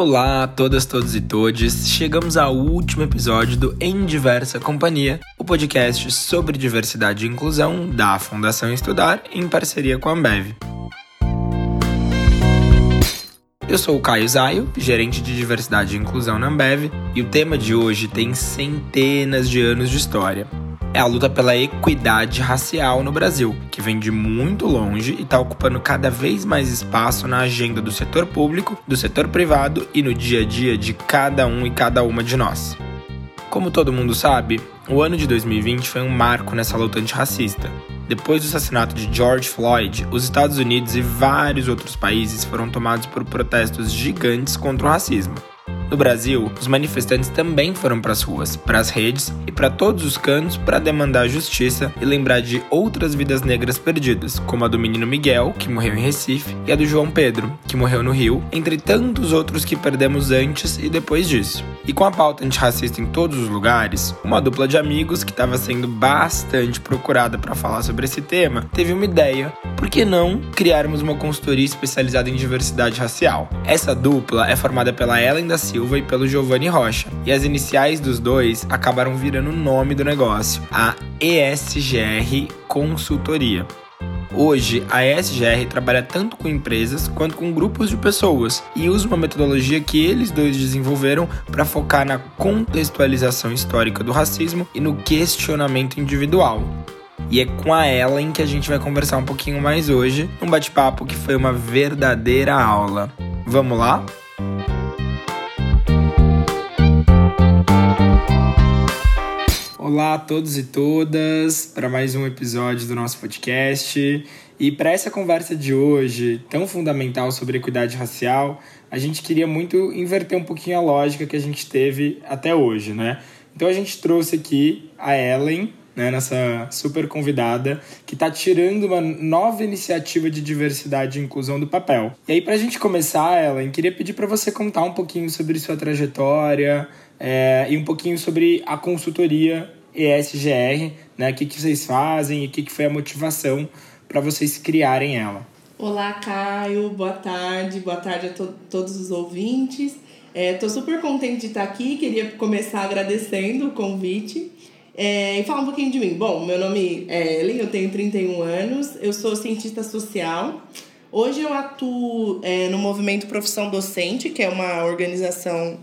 Olá a todas, todos e todes. Chegamos ao último episódio do Em Diversa Companhia, o podcast sobre diversidade e inclusão da Fundação Estudar em parceria com a Ambev. Eu sou o Caio Zaio, gerente de diversidade e inclusão na Ambev, e o tema de hoje tem centenas de anos de história é a luta pela equidade racial no Brasil, que vem de muito longe e está ocupando cada vez mais espaço na agenda do setor público, do setor privado e no dia a dia de cada um e cada uma de nós. Como todo mundo sabe, o ano de 2020 foi um marco nessa luta antirracista. Depois do assassinato de George Floyd, os Estados Unidos e vários outros países foram tomados por protestos gigantes contra o racismo. No Brasil, os manifestantes também foram para as ruas, para as redes e para todos os cantos para demandar justiça e lembrar de outras vidas negras perdidas, como a do menino Miguel, que morreu em Recife, e a do João Pedro, que morreu no Rio, entre tantos outros que perdemos antes e depois disso. E com a pauta antirracista em todos os lugares, uma dupla de amigos que estava sendo bastante procurada para falar sobre esse tema teve uma ideia: por que não criarmos uma consultoria especializada em diversidade racial? Essa dupla é formada pela Ellen da Silva Silva e pelo Giovanni Rocha. E as iniciais dos dois acabaram virando o nome do negócio, a ESGR Consultoria. Hoje, a ESGR trabalha tanto com empresas quanto com grupos de pessoas e usa uma metodologia que eles dois desenvolveram para focar na contextualização histórica do racismo e no questionamento individual. E é com a Ellen que a gente vai conversar um pouquinho mais hoje, um bate-papo que foi uma verdadeira aula. Vamos lá? Olá a todos e todas para mais um episódio do nosso podcast. E para essa conversa de hoje, tão fundamental sobre equidade racial, a gente queria muito inverter um pouquinho a lógica que a gente teve até hoje, né? Então a gente trouxe aqui a Ellen, né, nessa super convidada, que está tirando uma nova iniciativa de diversidade e inclusão do papel. E aí, para a gente começar, Ellen, queria pedir para você contar um pouquinho sobre sua trajetória é, e um pouquinho sobre a consultoria ESGR, né? O que, que vocês fazem e o que, que foi a motivação para vocês criarem ela. Olá, Caio. Boa tarde. Boa tarde a to todos os ouvintes. Estou é, super contente de estar aqui. Queria começar agradecendo o convite. É, e falar um pouquinho de mim. Bom, meu nome é Ellen, eu tenho 31 anos, eu sou cientista social. Hoje eu atuo é, no movimento Profissão Docente, que é uma organização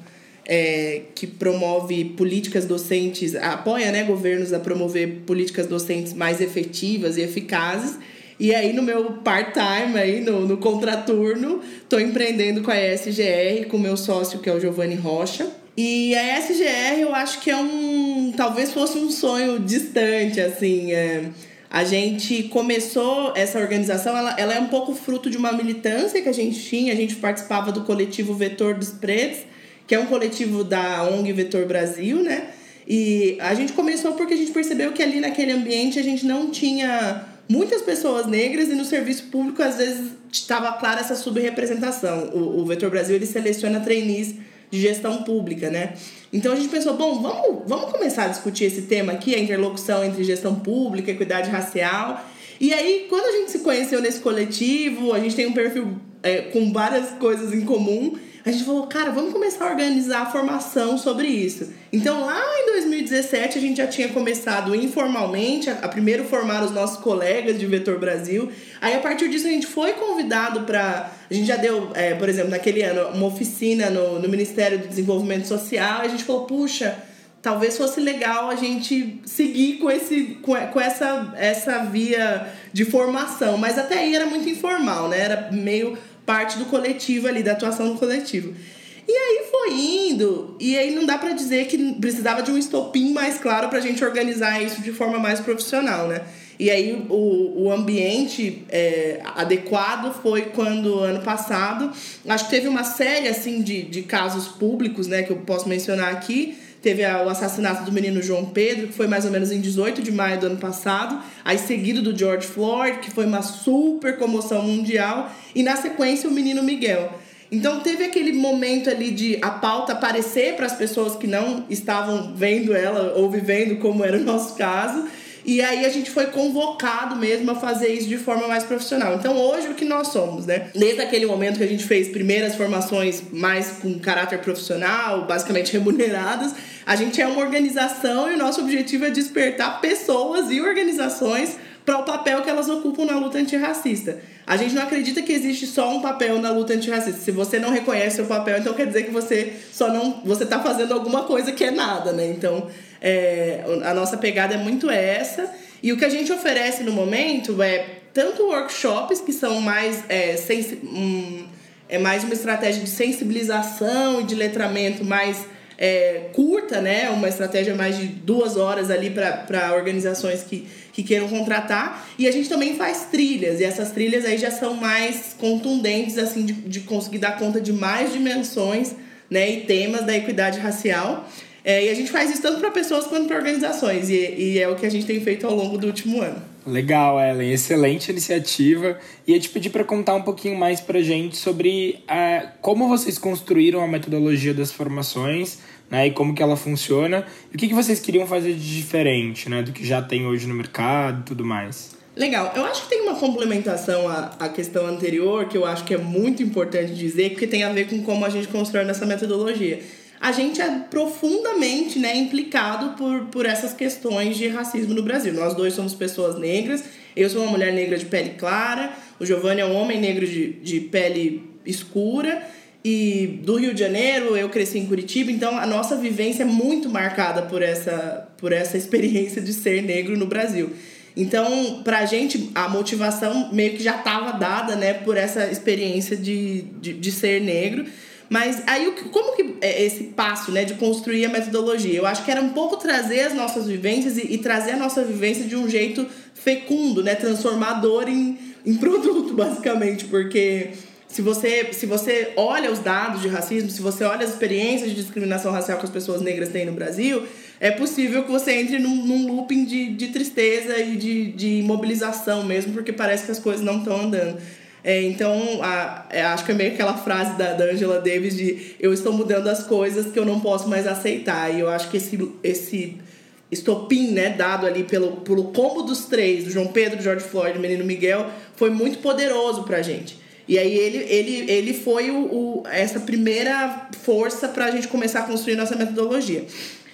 é, que promove políticas docentes, apoia né, governos a promover políticas docentes mais efetivas e eficazes. E aí, no meu part-time, aí, no, no contraturno, estou empreendendo com a ESGR, com meu sócio, que é o Giovanni Rocha. E a ESGR, eu acho que é um. Talvez fosse um sonho distante, assim. É, a gente começou essa organização, ela, ela é um pouco fruto de uma militância que a gente tinha. A gente participava do coletivo Vetor dos Pretos que é um coletivo da ONG Vetor Brasil, né? E a gente começou porque a gente percebeu que ali naquele ambiente a gente não tinha muitas pessoas negras e no serviço público às vezes estava clara essa subrepresentação. O, o Vetor Brasil ele seleciona trainees de gestão pública, né? Então a gente pensou, bom, vamos, vamos começar a discutir esse tema aqui, a interlocução entre gestão pública, equidade racial. E aí, quando a gente se conheceu nesse coletivo, a gente tem um perfil é, com várias coisas em comum a gente falou, cara, vamos começar a organizar a formação sobre isso. Então, lá em 2017, a gente já tinha começado informalmente a, a primeiro formar os nossos colegas de Vetor Brasil. Aí, a partir disso, a gente foi convidado para. A gente já deu, é, por exemplo, naquele ano, uma oficina no, no Ministério do Desenvolvimento Social. a gente falou, puxa talvez fosse legal a gente seguir com, esse, com, essa, essa via de formação. Mas até aí era muito informal, né? Era meio parte do coletivo ali, da atuação do coletivo. E aí foi indo, e aí não dá para dizer que precisava de um estopim mais claro pra gente organizar isso de forma mais profissional, né? E aí o, o ambiente é, adequado foi quando ano passado, acho que teve uma série assim de, de casos públicos, né, que eu posso mencionar aqui, Teve o assassinato do menino João Pedro, que foi mais ou menos em 18 de maio do ano passado. Aí seguido do George Floyd, que foi uma super comoção mundial. E na sequência o menino Miguel. Então teve aquele momento ali de a pauta aparecer para as pessoas que não estavam vendo ela ou vivendo como era o nosso caso. E aí a gente foi convocado mesmo a fazer isso de forma mais profissional. Então hoje o que nós somos, né? Desde aquele momento que a gente fez primeiras formações mais com caráter profissional, basicamente remuneradas, a gente é uma organização e o nosso objetivo é despertar pessoas e organizações para o papel que elas ocupam na luta antirracista. A gente não acredita que existe só um papel na luta antirracista. Se você não reconhece seu papel, então quer dizer que você só não você está fazendo alguma coisa que é nada, né? Então é, a nossa pegada é muito essa. E o que a gente oferece no momento é tanto workshops que são mais é, um, é mais uma estratégia de sensibilização e de letramento mais é, curta, né? Uma estratégia mais de duas horas ali para organizações que, que queiram contratar. E a gente também faz trilhas, e essas trilhas aí já são mais contundentes, assim, de, de conseguir dar conta de mais dimensões né, e temas da equidade racial. É, e a gente faz isso tanto para pessoas quanto para organizações, e, e é o que a gente tem feito ao longo do último ano. Legal, Ellen. Excelente iniciativa. E eu te pedi para contar um pouquinho mais para gente sobre uh, como vocês construíram a metodologia das formações né, e como que ela funciona. E o que, que vocês queriam fazer de diferente né, do que já tem hoje no mercado e tudo mais. Legal. Eu acho que tem uma complementação à, à questão anterior que eu acho que é muito importante dizer, porque tem a ver com como a gente constrói nessa metodologia a gente é profundamente né, implicado por, por essas questões de racismo no Brasil. Nós dois somos pessoas negras, eu sou uma mulher negra de pele clara, o Giovanni é um homem negro de, de pele escura, e do Rio de Janeiro, eu cresci em Curitiba, então a nossa vivência é muito marcada por essa, por essa experiência de ser negro no Brasil. Então, pra gente, a motivação meio que já estava dada, né, por essa experiência de, de, de ser negro. Mas aí, como que é esse passo, né, de construir a metodologia? Eu acho que era um pouco trazer as nossas vivências e, e trazer a nossa vivência de um jeito fecundo, né, transformador em, em produto, basicamente, porque se você, se você olha os dados de racismo, se você olha as experiências de discriminação racial que as pessoas negras têm no Brasil, é possível que você entre num, num looping de, de tristeza e de, de imobilização mesmo, porque parece que as coisas não estão andando. É, então, a, é, acho que é meio aquela frase da, da Angela Davis de eu estou mudando as coisas que eu não posso mais aceitar. E eu acho que esse, esse estopim, né, dado ali pelo, pelo combo dos três, do João Pedro, George Floyd e Menino Miguel, foi muito poderoso pra gente. E aí ele, ele, ele foi o, o essa primeira força para a gente começar a construir nossa metodologia.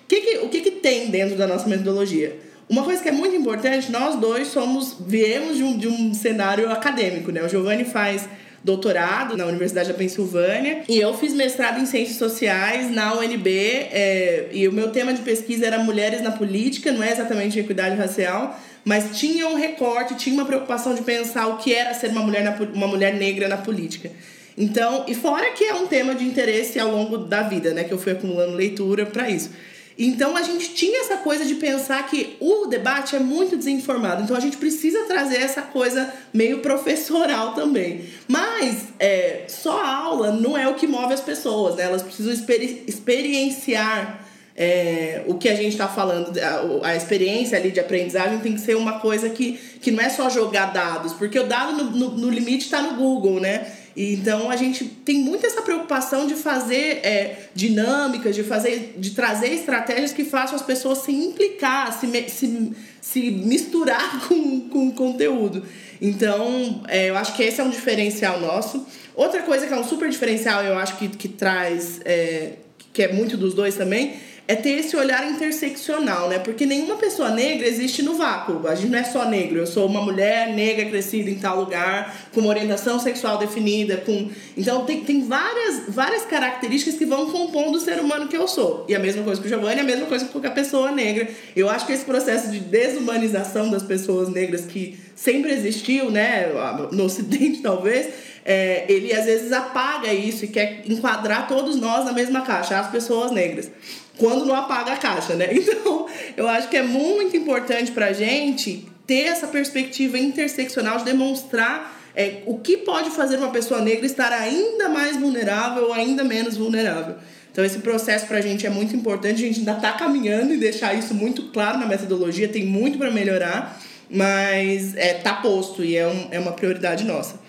Que que, o que, que tem dentro da nossa metodologia? Uma coisa que é muito importante, nós dois somos viemos de um, de um cenário acadêmico, né? O Giovanni faz doutorado na Universidade da Pensilvânia e eu fiz mestrado em Ciências Sociais na UNB é, e o meu tema de pesquisa era mulheres na política, não é exatamente equidade racial, mas tinha um recorte, tinha uma preocupação de pensar o que era ser uma mulher, na, uma mulher negra na política. Então, e fora que é um tema de interesse ao longo da vida, né, que eu fui acumulando leitura para isso. Então a gente tinha essa coisa de pensar que o debate é muito desinformado, então a gente precisa trazer essa coisa meio professoral também. Mas é, só a aula não é o que move as pessoas, né? Elas precisam experi experienciar é, o que a gente está falando, a, a, experiência ali de aprendizagem tem que ser uma coisa que, que não é só jogar dados, porque o dado no, no, no limite está no Google, né? Então a gente tem muito essa preocupação de fazer é, dinâmicas, de fazer, de trazer estratégias que façam as pessoas se implicar, se, se, se misturar com, com o conteúdo. Então, é, eu acho que esse é um diferencial nosso. Outra coisa que é um super diferencial, eu acho que, que traz, é, que é muito dos dois também, é ter esse olhar interseccional, né? Porque nenhuma pessoa negra existe no vácuo. A gente não é só negro. Eu sou uma mulher negra crescida em tal lugar, com uma orientação sexual definida, com então tem, tem várias, várias características que vão compondo o ser humano que eu sou. E a mesma coisa com o Giovanni, a mesma coisa com qualquer pessoa negra. Eu acho que esse processo de desumanização das pessoas negras que sempre existiu, né, no Ocidente talvez, é, ele às vezes apaga isso e quer enquadrar todos nós na mesma caixa, as pessoas negras quando não apaga a caixa, né? Então, eu acho que é muito importante para a gente ter essa perspectiva interseccional de demonstrar é, o que pode fazer uma pessoa negra estar ainda mais vulnerável ou ainda menos vulnerável. Então, esse processo para a gente é muito importante, a gente ainda está caminhando e deixar isso muito claro na metodologia, tem muito para melhorar, mas é, tá posto e é, um, é uma prioridade nossa.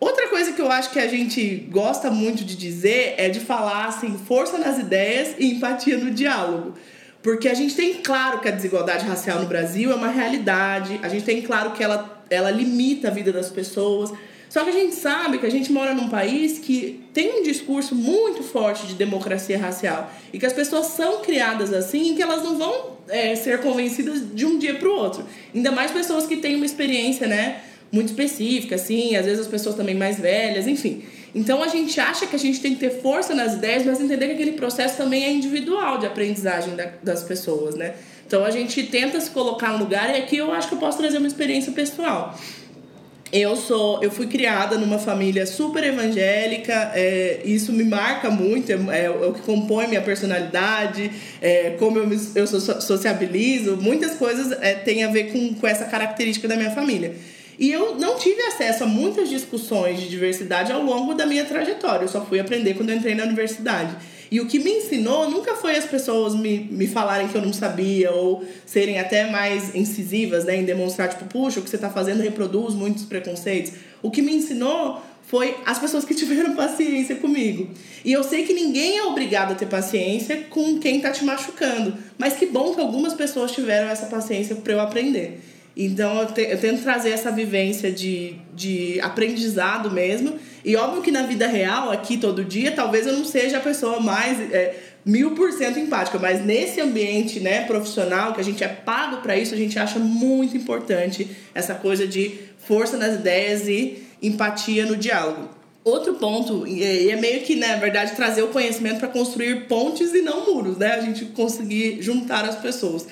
Outra coisa que eu acho que a gente gosta muito de dizer é de falar assim, força nas ideias e empatia no diálogo. Porque a gente tem claro que a desigualdade racial no Brasil é uma realidade, a gente tem claro que ela, ela limita a vida das pessoas. Só que a gente sabe que a gente mora num país que tem um discurso muito forte de democracia racial e que as pessoas são criadas assim que elas não vão é, ser convencidas de um dia para o outro. Ainda mais pessoas que têm uma experiência, né, muito específica, assim, às vezes as pessoas também mais velhas, enfim. Então a gente acha que a gente tem que ter força nas ideias, mas entender que aquele processo também é individual de aprendizagem da, das pessoas, né? Então a gente tenta se colocar no lugar e aqui eu acho que eu posso trazer uma experiência pessoal. Eu sou, eu fui criada numa família super evangélica, é, isso me marca muito, é, é, o que compõe minha personalidade, é, como eu, me, eu sociabilizo, muitas coisas é, têm a ver com, com essa característica da minha família. E eu não tive acesso a muitas discussões de diversidade ao longo da minha trajetória. Eu só fui aprender quando eu entrei na universidade. E o que me ensinou nunca foi as pessoas me, me falarem que eu não sabia ou serem até mais incisivas né, em demonstrar, tipo, puxa, o que você está fazendo reproduz muitos preconceitos. O que me ensinou foi as pessoas que tiveram paciência comigo. E eu sei que ninguém é obrigado a ter paciência com quem está te machucando. Mas que bom que algumas pessoas tiveram essa paciência para eu aprender. Então eu, te, eu tento trazer essa vivência de, de aprendizado mesmo. E óbvio que na vida real, aqui todo dia, talvez eu não seja a pessoa mais é, mil por cento empática, mas nesse ambiente né, profissional, que a gente é pago para isso, a gente acha muito importante essa coisa de força nas ideias e empatia no diálogo. Outro ponto, e é meio que, né, na verdade, trazer o conhecimento para construir pontes e não muros, né? A gente conseguir juntar as pessoas.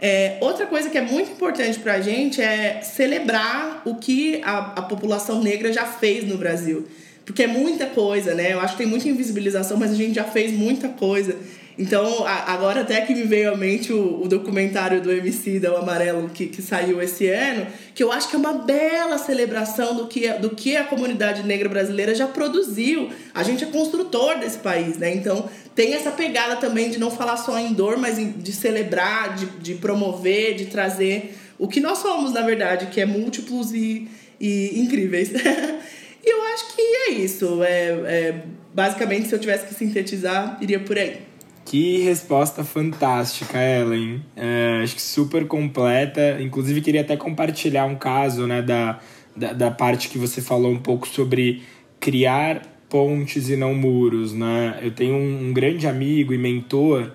É, outra coisa que é muito importante para a gente é celebrar o que a, a população negra já fez no Brasil. Porque é muita coisa, né? Eu acho que tem muita invisibilização, mas a gente já fez muita coisa. Então, agora até que me veio à mente o, o documentário do MC da O Amarelo que, que saiu esse ano, que eu acho que é uma bela celebração do que, do que a comunidade negra brasileira já produziu. A gente é construtor desse país, né? Então, tem essa pegada também de não falar só em dor, mas de celebrar, de, de promover, de trazer o que nós somos, na verdade, que é múltiplos e, e incríveis. e eu acho que é isso. É, é, basicamente, se eu tivesse que sintetizar, iria por aí. Que resposta fantástica, Ellen. É, acho que super completa. Inclusive, queria até compartilhar um caso né, da, da, da, parte que você falou um pouco sobre criar pontes e não muros. Né? Eu tenho um, um grande amigo e mentor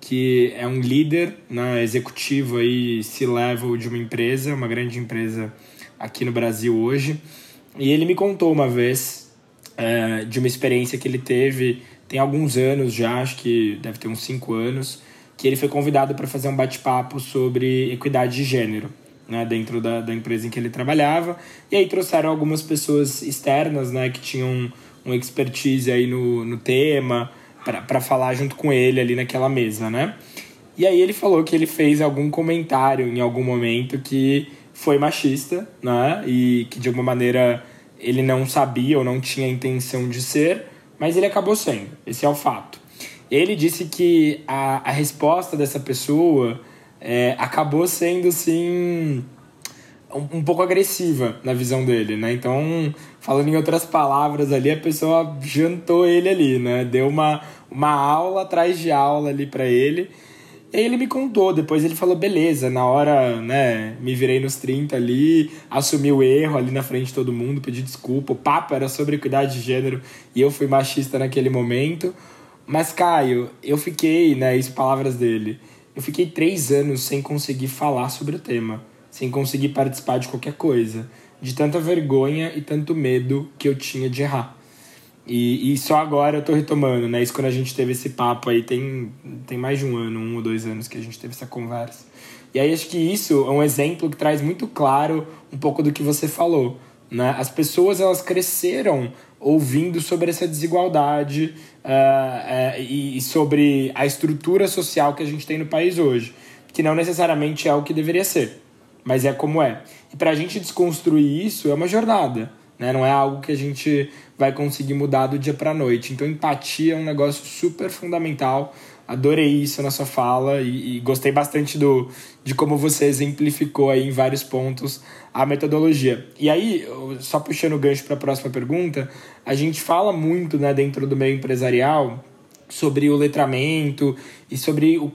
que é um líder né, executivo aí, C-level de uma empresa, uma grande empresa aqui no Brasil hoje. E ele me contou uma vez é, de uma experiência que ele teve tem alguns anos já, acho que deve ter uns 5 anos, que ele foi convidado para fazer um bate-papo sobre equidade de gênero. Né, dentro da, da empresa em que ele trabalhava. E aí trouxeram algumas pessoas externas né, que tinham um expertise aí no, no tema para falar junto com ele ali naquela mesa, né? E aí ele falou que ele fez algum comentário em algum momento que foi machista, né? E que de alguma maneira ele não sabia ou não tinha intenção de ser, mas ele acabou sendo. Esse é o fato. Ele disse que a, a resposta dessa pessoa é, acabou sendo, sim, um, um, pouco agressiva na visão dele, né? Então, falando em outras palavras ali, a pessoa jantou ele ali, né? Deu uma, uma aula atrás de aula ali para ele. E aí ele me contou, depois ele falou, beleza, na hora, né, me virei nos 30 ali, assumi o erro ali na frente de todo mundo, pedi desculpa, o papo era sobre equidade de gênero e eu fui machista naquele momento. Mas, Caio, eu fiquei, né, isso palavras dele, eu fiquei três anos sem conseguir falar sobre o tema, sem conseguir participar de qualquer coisa, de tanta vergonha e tanto medo que eu tinha de errar. E, e só agora eu tô retomando, né? Isso quando a gente teve esse papo aí, tem, tem mais de um ano, um ou dois anos que a gente teve essa conversa. E aí acho que isso é um exemplo que traz muito claro um pouco do que você falou. Né? As pessoas elas cresceram ouvindo sobre essa desigualdade uh, uh, e, sobre a estrutura social que a gente tem no país hoje, que não necessariamente é o que deveria ser, mas é como é. E para a gente desconstruir isso é uma jornada. Né? Não é algo que a gente vai conseguir mudar do dia para noite. Então, empatia é um negócio super fundamental. Adorei isso na sua fala e, e, gostei bastante do, de como você exemplificou aí em vários pontos a metodologia. E aí, só puxando o gancho para a próxima pergunta, a gente fala muito né, dentro do meio empresarial sobre o letramento e sobre o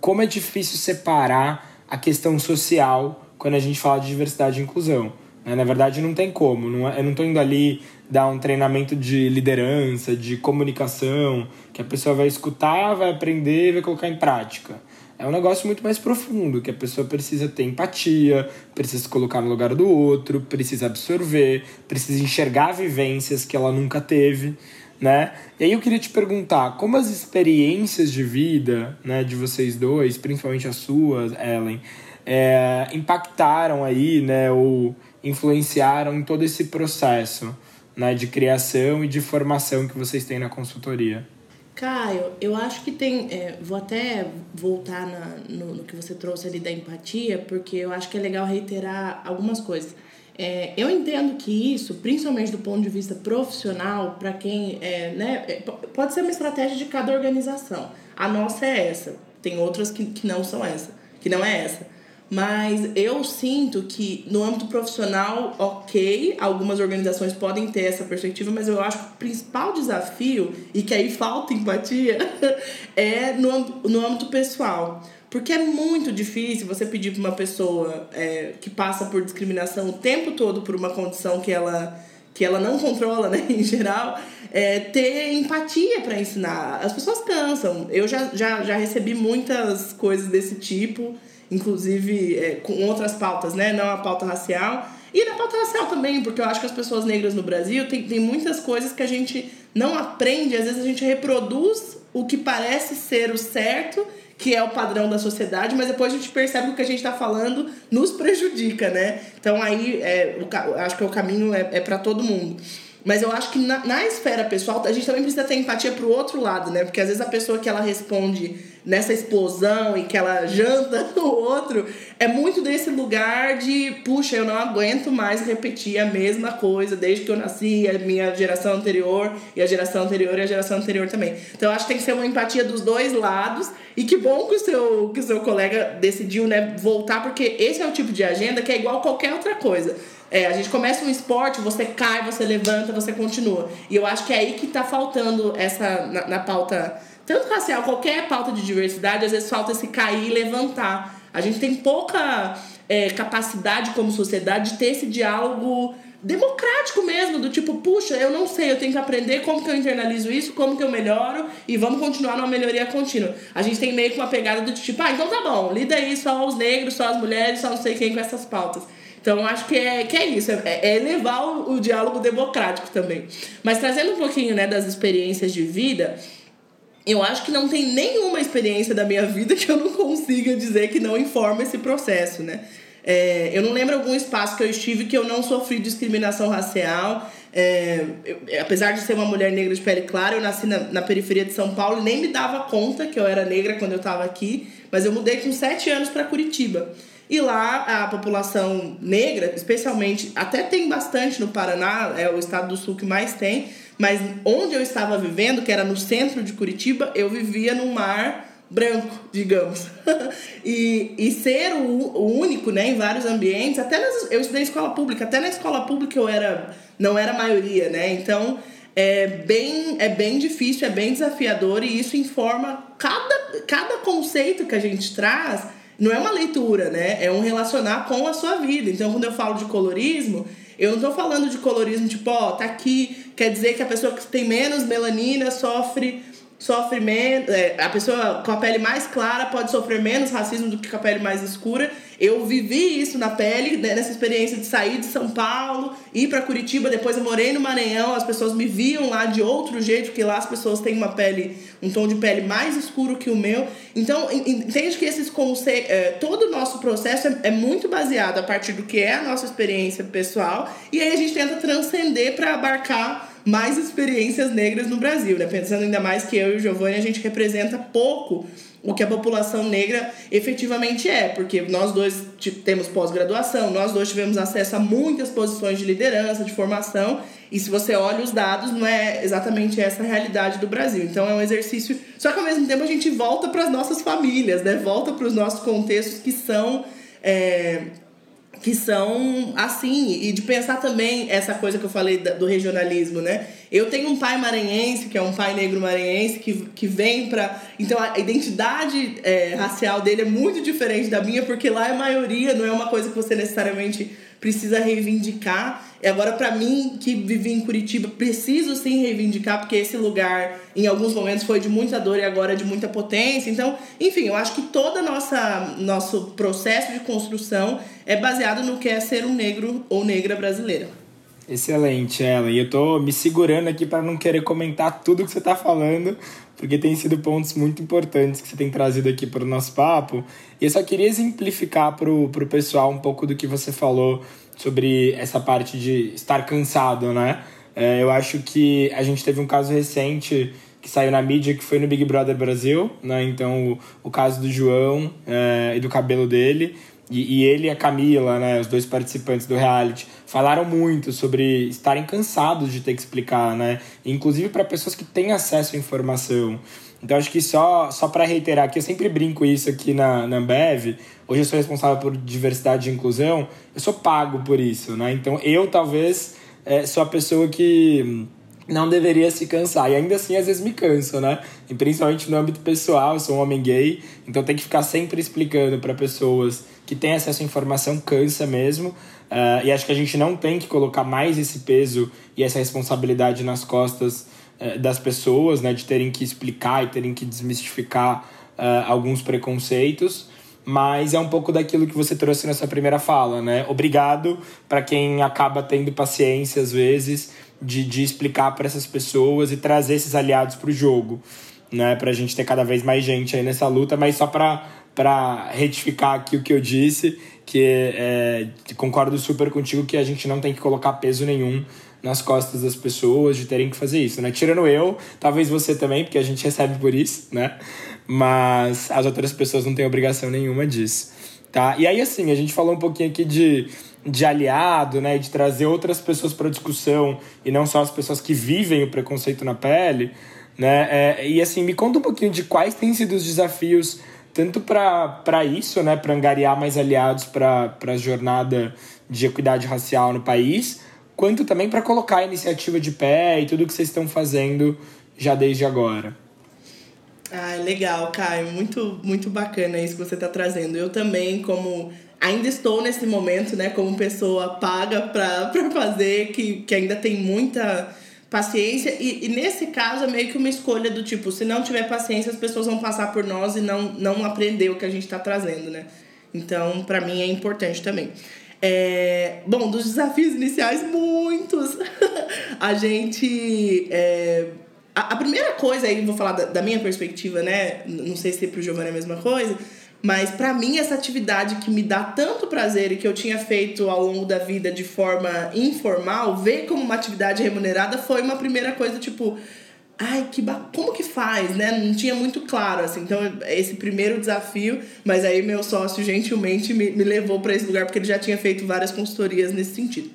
como é difícil separar a questão social quando a gente fala de diversidade e inclusão. Né? Na verdade, não tem como. Não, é, eu não estou indo ali dar um treinamento de liderança, de comunicação, que a pessoa vai escutar, vai aprender e vai colocar em prática. É um negócio muito mais profundo, que a pessoa precisa ter empatia, precisa se colocar no lugar do outro, precisa absorver, precisa enxergar vivências que ela nunca teve, né? E aí eu queria te perguntar, como as experiências de vida, né, de vocês dois, principalmente as suas, Ellen, é, impactaram aí, né, ou influenciaram em todo esse processo, né, de criação e de formação que vocês têm na consultoria? Caio, eu acho que tem. É, vou até voltar na, no, no, que você trouxe ali da empatia, porque eu acho que é legal reiterar algumas coisas. É, eu entendo que isso, principalmente do ponto de vista profissional, para quem. É, né, é, pode ser uma estratégia de cada organização. A nossa é essa. Tem outras que, que não são essa, que não é essa. Mas eu sinto que no âmbito profissional, ok, algumas organizações podem ter essa perspectiva, mas eu acho que o principal desafio, e que aí falta empatia, é no, no âmbito pessoal. Porque é muito difícil você pedir para uma pessoa é, que passa por discriminação o tempo todo por uma condição que ela, que ela não controla, né, em geral, é, ter empatia para ensinar. As pessoas cansam. Eu já, já, já recebi muitas coisas desse tipo inclusive é, com outras pautas, né? Não a pauta racial. E na pauta racial também, porque eu acho que as pessoas negras no Brasil tem, tem muitas coisas que a gente não aprende, às vezes a gente reproduz o que parece ser o certo, que é o padrão da sociedade, mas depois a gente percebe que o que a gente está falando nos prejudica, né? Então aí é, o, acho que o caminho é, é para todo mundo. Mas eu acho que na, na esfera pessoal, a gente também precisa ter empatia pro outro lado, né? Porque às vezes a pessoa que ela responde nessa explosão e que ela janta o outro, é muito desse lugar de, puxa, eu não aguento mais repetir a mesma coisa desde que eu nasci, a minha geração anterior, e a geração anterior e a geração anterior também. Então eu acho que tem que ser uma empatia dos dois lados. E que bom que o seu, que o seu colega decidiu né, voltar, porque esse é o tipo de agenda que é igual qualquer outra coisa. É, a gente começa um esporte, você cai, você levanta, você continua. E eu acho que é aí que tá faltando essa na, na pauta, tanto racial, qualquer pauta de diversidade, às vezes falta esse cair e levantar. A gente tem pouca é, capacidade como sociedade de ter esse diálogo democrático mesmo, do tipo, puxa, eu não sei, eu tenho que aprender como que eu internalizo isso, como que eu melhoro e vamos continuar numa melhoria contínua. A gente tem meio que uma pegada do tipo, ah, então tá bom, lida aí só os negros, só as mulheres, só não sei quem com essas pautas. Então, acho que é, que é isso, é, é elevar o, o diálogo democrático também. Mas trazendo um pouquinho né, das experiências de vida, eu acho que não tem nenhuma experiência da minha vida que eu não consiga dizer que não informa esse processo, né? É, eu não lembro algum espaço que eu estive que eu não sofri discriminação racial. É, eu, apesar de ser uma mulher negra de pele clara, eu nasci na, na periferia de São Paulo e nem me dava conta que eu era negra quando eu estava aqui, mas eu mudei com sete anos para Curitiba. E lá a população negra, especialmente, até tem bastante no Paraná, é o estado do sul que mais tem, mas onde eu estava vivendo, que era no centro de Curitiba, eu vivia num mar branco, digamos. e, e ser o, o, único, né, em vários ambientes, até nas, eu estudei escola pública, até na escola pública eu era não era maioria, né? Então, é bem, é bem difícil, é bem desafiador e isso informa cada, cada conceito que a gente traz não é uma leitura, né? É um relacionar com a sua vida. Então, quando eu falo de colorismo, eu não estou falando de colorismo tipo, ó, tá aqui, quer dizer que a pessoa que tem menos melanina sofre sofre menos. É, a pessoa com a pele mais clara pode sofrer menos racismo do que com a pele mais escura. Eu vivi isso na pele, né, nessa experiência de sair de São Paulo, ir para Curitiba, depois eu morei no Maranhão, as pessoas me viam lá de outro jeito, porque lá as pessoas têm uma pele, um tom de pele mais escuro que o meu. Então, entende que esses é, todo o nosso processo é, é muito baseado a partir do que é a nossa experiência pessoal, e aí a gente tenta transcender para abarcar mais experiências negras no Brasil, né? Pensando ainda mais que eu e o Giovanni, a gente representa pouco o que a população negra efetivamente é, porque nós dois temos pós-graduação, nós dois tivemos acesso a muitas posições de liderança, de formação, e se você olha os dados, não é exatamente essa a realidade do Brasil. Então é um exercício. Só que ao mesmo tempo a gente volta para as nossas famílias, né? Volta para os nossos contextos que são. É, que são assim, e de pensar também essa coisa que eu falei do regionalismo, né? Eu tenho um pai maranhense, que é um pai negro maranhense, que, que vem para Então a identidade é, racial dele é muito diferente da minha, porque lá é maioria, não é uma coisa que você necessariamente precisa reivindicar. E agora, para mim, que vivi em Curitiba, preciso sim reivindicar, porque esse lugar, em alguns momentos, foi de muita dor e agora é de muita potência. Então, enfim, eu acho que todo nosso processo de construção é baseado no que é ser um negro ou negra brasileira. Excelente, ela. E eu tô me segurando aqui para não querer comentar tudo que você tá falando, porque tem sido pontos muito importantes que você tem trazido aqui para o nosso papo. E eu só queria exemplificar pro, pro pessoal um pouco do que você falou sobre essa parte de estar cansado, né? É, eu acho que a gente teve um caso recente que saiu na mídia que foi no Big Brother Brasil, né? Então, o, o caso do João é, e do cabelo dele. E, e, ele e a Camila, né, os dois participantes do reality, falaram muito sobre estarem cansados de ter que explicar, né? Inclusive para pessoas que têm acesso à informação. Então acho que só, só para reiterar aqui, eu sempre brinco isso aqui na, na Ambev. Hoje eu sou responsável por diversidade e inclusão, eu sou pago por isso, né? Então eu talvez é, sou a pessoa que não deveria se cansar. E ainda assim, às vezes me canso, né? E principalmente no âmbito pessoal, eu sou um homem gay, então tem que ficar sempre explicando para pessoas que têm acesso à informação, cansa mesmo. Uh, e acho que a gente não tem que colocar mais esse peso e essa responsabilidade nas costas eh, das pessoas, né, de terem que explicar e terem que desmistificar uh, alguns preconceitos, mas é um pouco daquilo que você trouxe nessa primeira fala, né? Obrigado para quem acaba tendo paciência às vezes de, de explicar para essas pessoas e trazer esses aliados para o jogo, né? Para a gente ter cada vez mais gente aí nessa luta, mas só para para retificar aqui o que eu disse, que é, concordo super contigo que a gente não tem que colocar peso nenhum nas costas das pessoas de terem que fazer isso, né? Tirando eu, talvez você também, porque a gente recebe por isso, né? Mas as outras pessoas não têm obrigação nenhuma disso, tá? E aí, assim, a gente falou um pouquinho aqui de, de aliado, né? De trazer outras pessoas para discussão e não só as pessoas que vivem o preconceito na pele, né? É, e assim, me conta um pouquinho de quais têm sido os desafios tanto para isso, né, para angariar mais aliados para a jornada de equidade racial no país, quanto também para colocar a iniciativa de pé e tudo que vocês estão fazendo já desde agora. Ah, legal, Caio. Muito, muito bacana isso que você está trazendo. Eu também, como ainda estou nesse momento, né, como pessoa paga para fazer, que, que ainda tem muita paciência. E, e, nesse caso é meio que uma escolha do tipo, se não tiver paciência, as pessoas vão passar por nós e não, não aprender o que a gente está trazendo, né? Então, para mim é importante também. É, bom, dos desafios iniciais, muitos. a gente. É, a, a, primeira coisa, aí vou falar da, da, minha perspectiva, né? Não sei se pro Giovanni é a mesma coisa, mas para mim essa atividade que me dá tanto prazer e que eu tinha feito ao longo da vida de forma informal, ver como uma atividade remunerada foi uma primeira coisa, tipo ai, que ba... como que faz, né? Não tinha muito claro, assim. Então, esse primeiro desafio, mas aí meu sócio gentilmente me, me levou para esse lugar, porque ele já tinha feito várias consultorias nesse sentido.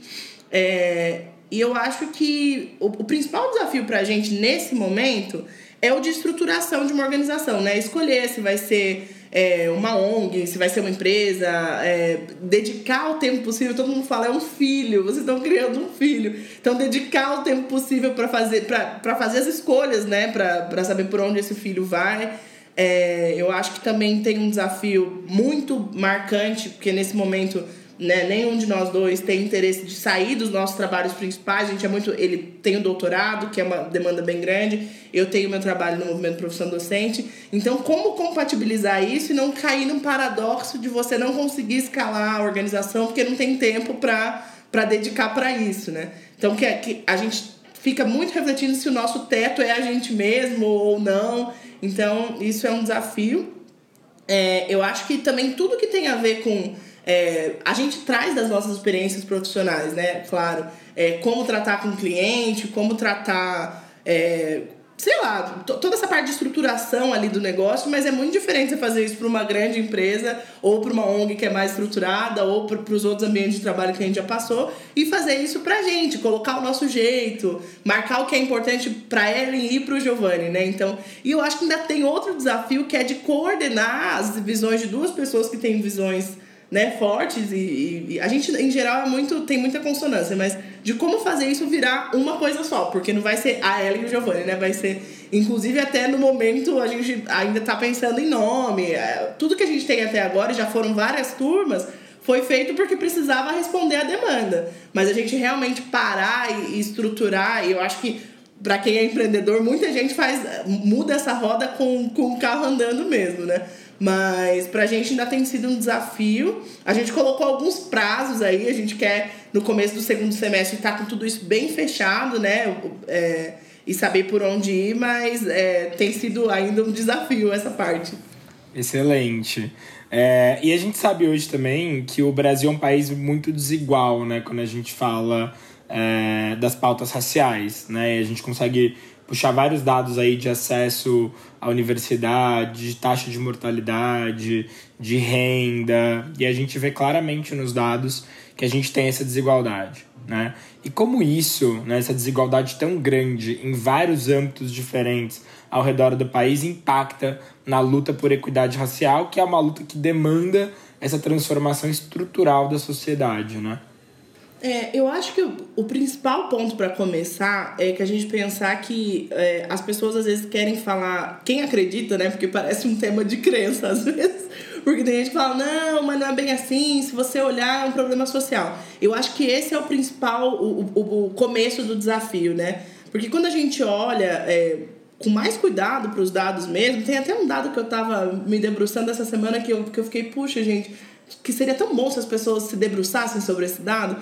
É... E eu acho que o, o principal desafio para a gente nesse momento é o de estruturação de uma organização, né? Escolher se vai ser é, uma ONG, se vai ser uma empresa, é, dedicar o tempo possível. Todo mundo fala, é um filho, vocês estão criando um filho. Então, dedicar o tempo possível para fazer, fazer as escolhas, né? Para saber por onde esse filho vai. É, eu acho que também tem um desafio muito marcante, porque nesse momento né, nenhum de nós dois tem interesse de sair dos nossos trabalhos principais. A gente é muito. Ele tem o doutorado, que é uma demanda bem grande. Eu tenho meu trabalho no movimento profissão docente. Então, como compatibilizar isso e não cair num paradoxo de você não conseguir escalar a organização porque não tem tempo para dedicar para isso, né? Então, que, que a gente fica muito refletindo se o nosso teto é a gente mesmo ou não. Então, isso é um desafio. É, eu acho que também tudo que tem a ver com é, a gente traz das nossas experiências profissionais, né? Claro, é, como tratar com o cliente, como tratar, é, sei lá, toda essa parte de estruturação ali do negócio, mas é muito diferente você fazer isso para uma grande empresa ou para uma ONG que é mais estruturada ou para os outros ambientes de trabalho que a gente já passou e fazer isso para a gente, colocar o nosso jeito, marcar o que é importante para Ellen e para o Giovanni, né? Então, e eu acho que ainda tem outro desafio que é de coordenar as visões de duas pessoas que têm visões né, fortes e, e, a gente em geral é muito tem muita consonância, mas de como fazer isso virar uma coisa só, porque não vai ser a Ellen e o Giovanni, né? Vai ser inclusive até no momento a gente ainda tá pensando em nome, é, tudo que a gente tem até agora já foram várias turmas foi feito porque precisava responder à demanda. Mas a gente realmente parar e estruturar, e eu acho que para quem é empreendedor, muita gente faz muda essa roda com, com o carro andando mesmo, né? Mas pra gente ainda tem sido um desafio. A gente colocou alguns prazos aí, a gente quer no começo do segundo semestre estar tá com tudo isso bem fechado, né? É, e saber por onde ir, mas é, tem sido ainda um desafio essa parte. Excelente. É, e a gente sabe hoje também que o Brasil é um país muito desigual, né? Quando a gente fala é, das pautas raciais, né? E a gente consegue puxar vários dados aí de acesso à universidade, de taxa de mortalidade, de renda, e a gente vê claramente nos dados que a gente tem essa desigualdade, né? E como isso, né, essa desigualdade tão grande em vários âmbitos diferentes ao redor do país impacta na luta por equidade racial, que é uma luta que demanda essa transformação estrutural da sociedade, né? É, eu acho que o, o principal ponto para começar é que a gente pensar que é, as pessoas às vezes querem falar, quem acredita, né? Porque parece um tema de crença às vezes. Porque tem gente que fala, não, mas não é bem assim, se você olhar é um problema social. Eu acho que esse é o principal, o, o, o começo do desafio, né? Porque quando a gente olha é, com mais cuidado para os dados mesmo, tem até um dado que eu estava me debruçando essa semana que eu, que eu fiquei, puxa, gente, que seria tão bom se as pessoas se debruçassem sobre esse dado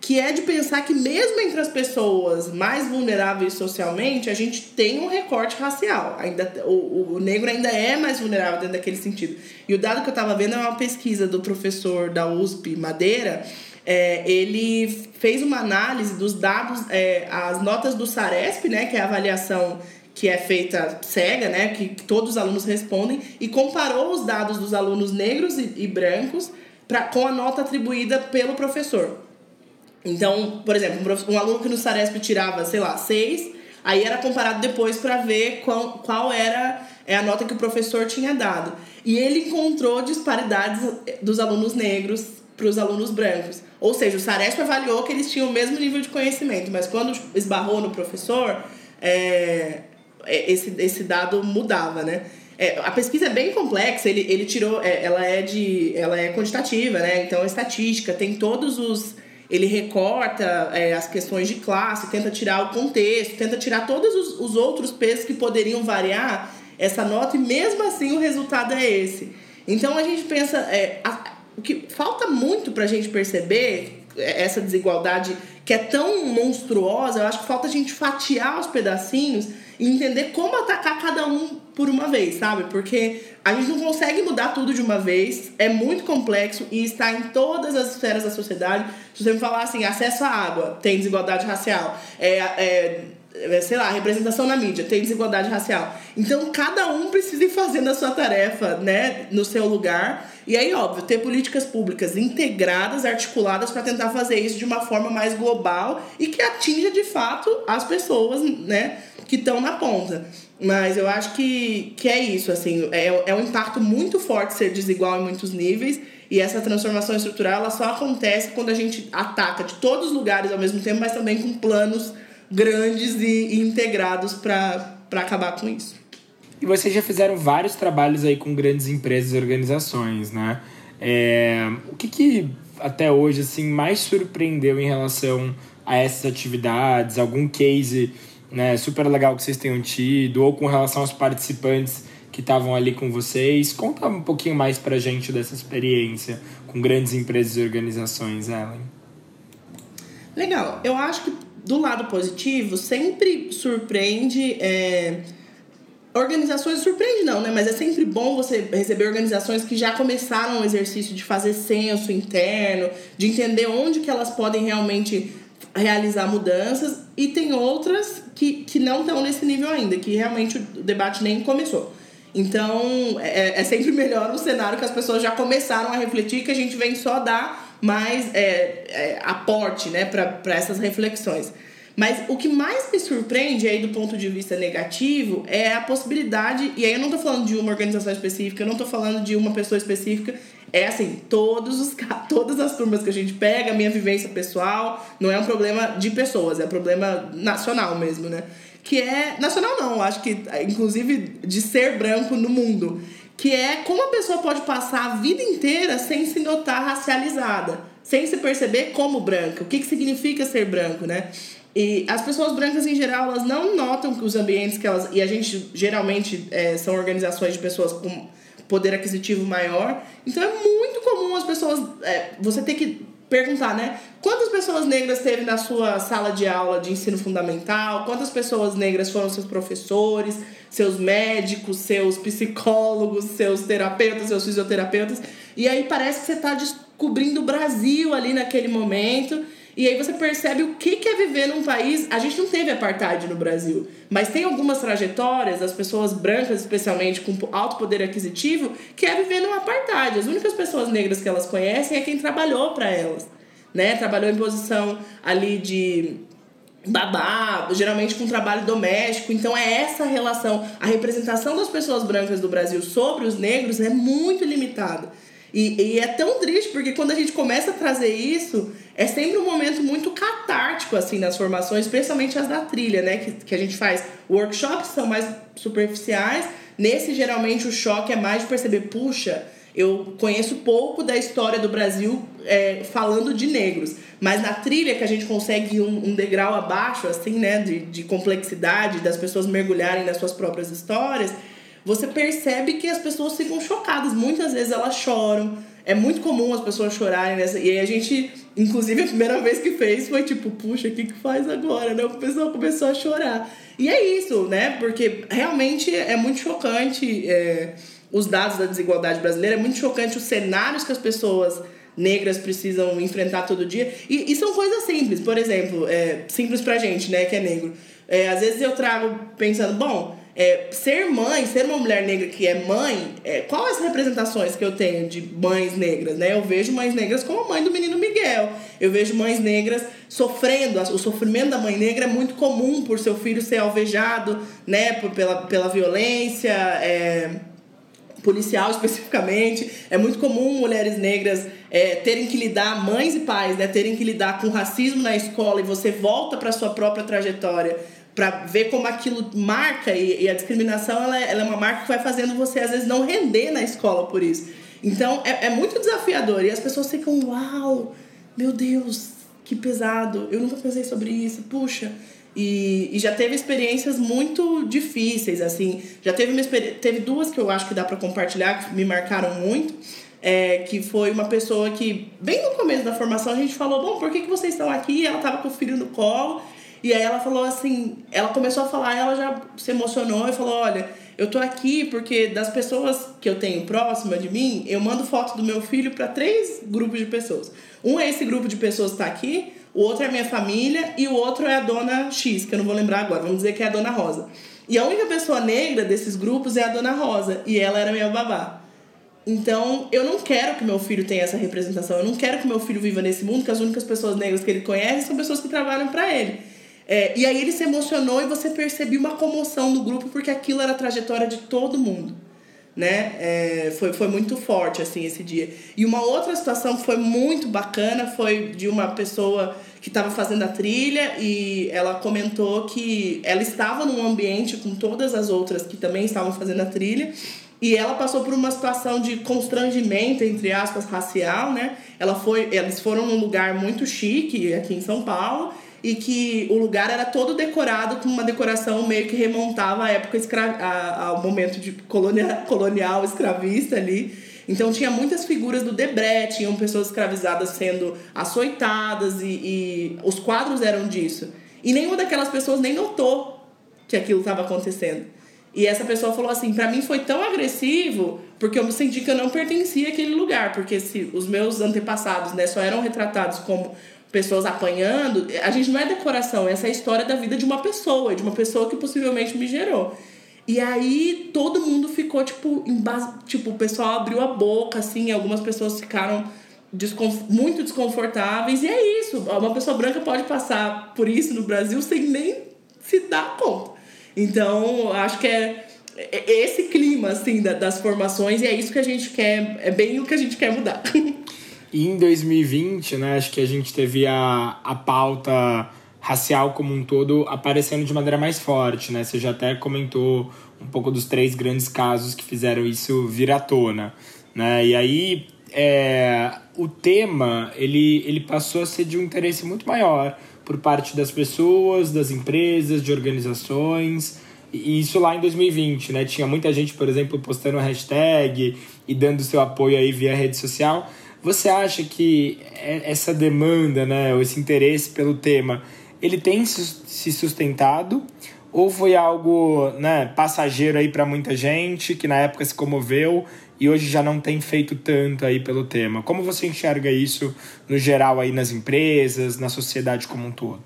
que é de pensar que mesmo entre as pessoas mais vulneráveis socialmente, a gente tem um recorte racial. Ainda, o, o negro ainda é mais vulnerável dentro daquele sentido. E o dado que eu estava vendo é uma pesquisa do professor da USP, Madeira, é, ele fez uma análise dos dados, é, as notas do SARESP, né, que é a avaliação que é feita cega, né, que todos os alunos respondem, e comparou os dados dos alunos negros e, e brancos pra, com a nota atribuída pelo professor. Então, por exemplo, um, aluno que no Saresp tirava, sei lá, seis, aí era comparado depois para ver qual, qual era é a nota que o professor tinha dado. E ele encontrou disparidades dos alunos negros para os alunos brancos. Ou seja, o Saresp avaliou que eles tinham o mesmo nível de conhecimento, mas quando esbarrou no professor, é, é esse, esse dado mudava, né? É, a pesquisa é bem complexa, ele, ele tirou, é, ela é de. ela é quantitativa, né? Então é estatística, tem todos os ele recorta é, as questões de classe, tenta tirar o contexto, tenta tirar todos os, os outros pesos que poderiam variar essa nota e mesmo assim o resultado é esse. Então a gente pensa, é, a, o que falta muito para a gente perceber essa desigualdade que é tão monstruosa, eu acho que falta a gente fatiar os pedacinhos e entender como atacar cada um por uma vez, sabe? Porque a gente não consegue mudar tudo de uma vez, é muito complexo e está em todas as esferas da sociedade. Se você me falar assim, acesso à água, tem desigualdade racial, é, é, sei lá, representação na mídia, tem desigualdade racial. Então, cada um precisa ir fazendo a sua tarefa, né, no seu lugar. E aí, óbvio, ter políticas públicas integradas, articuladas para tentar fazer isso de uma forma mais global e que atinja de fato as pessoas, né, que estão na ponta. Mas eu acho que, que é isso, assim, é, é um impacto muito forte ser desigual em muitos níveis. E essa transformação estrutural ela só acontece quando a gente ataca de todos os lugares ao mesmo tempo, mas também com planos grandes e, integrados para acabar com isso. E vocês já fizeram vários trabalhos aí com grandes empresas e organizações, né? É, o que, que até hoje assim mais surpreendeu em relação a essas atividades? Algum case né, super legal que vocês tenham tido, ou com relação aos participantes que estavam ali com vocês. Conta um pouquinho mais pra gente dessa experiência com grandes empresas e organizações, Ellen. Legal. Eu acho que do lado positivo sempre surpreende. É... Organizações surpreende não, né? Mas é sempre bom você receber organizações que já começaram o exercício de fazer censo interno, de entender onde que elas podem realmente realizar mudanças e tem outras que, que não estão nesse nível ainda, que realmente o debate nem começou. Então, é, é sempre melhor o cenário que as pessoas já começaram a refletir, que a gente vem só dar mais é, é, aporte né, para essas reflexões. Mas o que mais me surpreende aí do ponto de vista negativo é a possibilidade, e aí eu não estou falando de uma organização específica, eu não estou falando de uma pessoa específica, É assim, todos os, todas as turmas que a gente pega, minha vivência pessoal, não é um problema de pessoas, é um problema nacional mesmo, né? Que é. Nacional não, acho que, inclusive, de ser branco no mundo. Que é como a pessoa pode passar a vida inteira sem se notar racializada, sem se perceber como branca. O que, que significa ser branco, né? E as pessoas brancas, em geral, elas não notam que os ambientes que elas. E a gente geralmente é, são organizações de pessoas com poder aquisitivo maior. Então é muito comum as pessoas. É, você ter que perguntar, né? Quantas pessoas negras teve na sua sala de aula de ensino fundamental? Quantas pessoas negras foram seus professores, seus médicos, seus psicólogos, seus terapeutas, seus fisioterapeutas? E aí parece que você está descobrindo o Brasil ali naquele momento. E aí você percebe o que é viver num país. A gente não teve apartheid no Brasil, mas tem algumas trajetórias das pessoas brancas, especialmente com alto poder aquisitivo, que é viver num apartheid. As únicas pessoas negras que elas conhecem é quem trabalhou para elas, né? Trabalhou em posição ali de babá, geralmente com trabalho doméstico. Então é essa relação, a representação das pessoas brancas do Brasil sobre os negros é muito limitada. E, e é tão triste porque quando a gente começa a trazer isso, é sempre um momento muito catártico, assim, nas formações, especialmente as da trilha, né? Que, que a gente faz workshops são mais superficiais. Nesse, geralmente, o choque é mais de perceber, puxa, eu conheço pouco da história do Brasil é, falando de negros. Mas na trilha que a gente consegue um, um degrau abaixo, assim, né? De, de complexidade, das pessoas mergulharem nas suas próprias histórias, você percebe que as pessoas ficam chocadas. Muitas vezes elas choram. É muito comum as pessoas chorarem nessa. E aí a gente, inclusive, a primeira vez que fez foi tipo, puxa, o que, que faz agora? Né? O pessoal começou a chorar. E é isso, né? Porque realmente é muito chocante é, os dados da desigualdade brasileira, é muito chocante os cenários que as pessoas negras precisam enfrentar todo dia. E, e são coisas simples, por exemplo, é, simples pra gente, né, que é negro. É, às vezes eu trago pensando, bom, é, ser mãe, ser uma mulher negra que é mãe, é, quais as representações que eu tenho de mães negras, né? Eu vejo mães negras como a mãe do menino Miguel. Eu vejo mães negras sofrendo. O sofrimento da mãe negra é muito comum por seu filho ser alvejado, né? Por, pela, pela violência. É, policial especificamente. É muito comum mulheres negras é, terem que lidar, mães e pais, né, terem que lidar com racismo na escola e você volta para sua própria trajetória para ver como aquilo marca e, e a discriminação ela é, ela é, uma marca que vai fazendo você às vezes não render na escola por isso. Então é, é muito desafiador e as pessoas ficam, uau, meu Deus, que pesado, eu nunca pensei sobre isso, puxa. E, e já teve experiências muito difíceis, assim. Já teve, uma teve duas que eu acho que dá para compartilhar, que me marcaram muito. É, que foi uma pessoa que, bem no começo da formação, a gente falou: Bom, por que, que vocês estão aqui? Ela estava com o filho no colo e aí ela falou assim, ela começou a falar, ela já se emocionou e falou, olha, eu tô aqui porque das pessoas que eu tenho próxima de mim, eu mando foto do meu filho para três grupos de pessoas. Um é esse grupo de pessoas que tá aqui, o outro é a minha família e o outro é a dona X, que eu não vou lembrar agora, vamos dizer que é a dona Rosa. E a única pessoa negra desses grupos é a dona Rosa, e ela era minha babá. Então, eu não quero que meu filho tenha essa representação. Eu não quero que meu filho viva nesse mundo, que as únicas pessoas negras que ele conhece são pessoas que trabalham para ele. É, e aí ele se emocionou e você percebeu uma comoção no grupo porque aquilo era a trajetória de todo mundo. Né? É, foi, foi muito forte assim esse dia. E uma outra situação que foi muito bacana foi de uma pessoa que estava fazendo a trilha e ela comentou que ela estava num ambiente com todas as outras que também estavam fazendo a trilha e ela passou por uma situação de constrangimento entre aspas racial, né? Ela foi, eles foram num lugar muito chique aqui em São Paulo e que o lugar era todo decorado com uma decoração meio que remontava à época escra a, ao momento de colonial, colonial escravista ali. Então tinha muitas figuras do Debré, tinham pessoas escravizadas sendo açoitadas e, e os quadros eram disso. E nenhuma daquelas pessoas nem notou que aquilo estava acontecendo. E essa pessoa falou assim: para mim foi tão agressivo porque eu me senti que eu não pertencia àquele lugar, porque se os meus antepassados, né, só eram retratados como pessoas apanhando, a gente não é decoração, essa é a história da vida de uma pessoa, de uma pessoa que possivelmente me gerou. E aí todo mundo ficou, tipo, em base, tipo, o pessoal abriu a boca, assim, algumas pessoas ficaram muito desconfortáveis, e é isso. Uma pessoa branca pode passar por isso no Brasil sem nem se dar conta. Então, acho que é esse clima, assim, das formações, e é isso que a gente quer, é bem o que a gente quer mudar. E em 2020, né, acho que a gente teve a, a pauta racial como um todo aparecendo de maneira mais forte, né? Você já até comentou um pouco dos três grandes casos que fizeram isso vir à tona, né? E aí é, o tema ele, ele passou a ser de um interesse muito maior por parte das pessoas, das empresas, de organizações. E isso lá em 2020, né? Tinha muita gente, por exemplo, postando hashtag e dando seu apoio aí via rede social. Você acha que é, essa demanda, né, ou esse interesse pelo tema, ele tem se sustentado ou foi algo, né, passageiro aí para muita gente que na época se comoveu e hoje já não tem feito tanto aí pelo tema? Como você enxerga isso no geral aí nas empresas, na sociedade como um todo?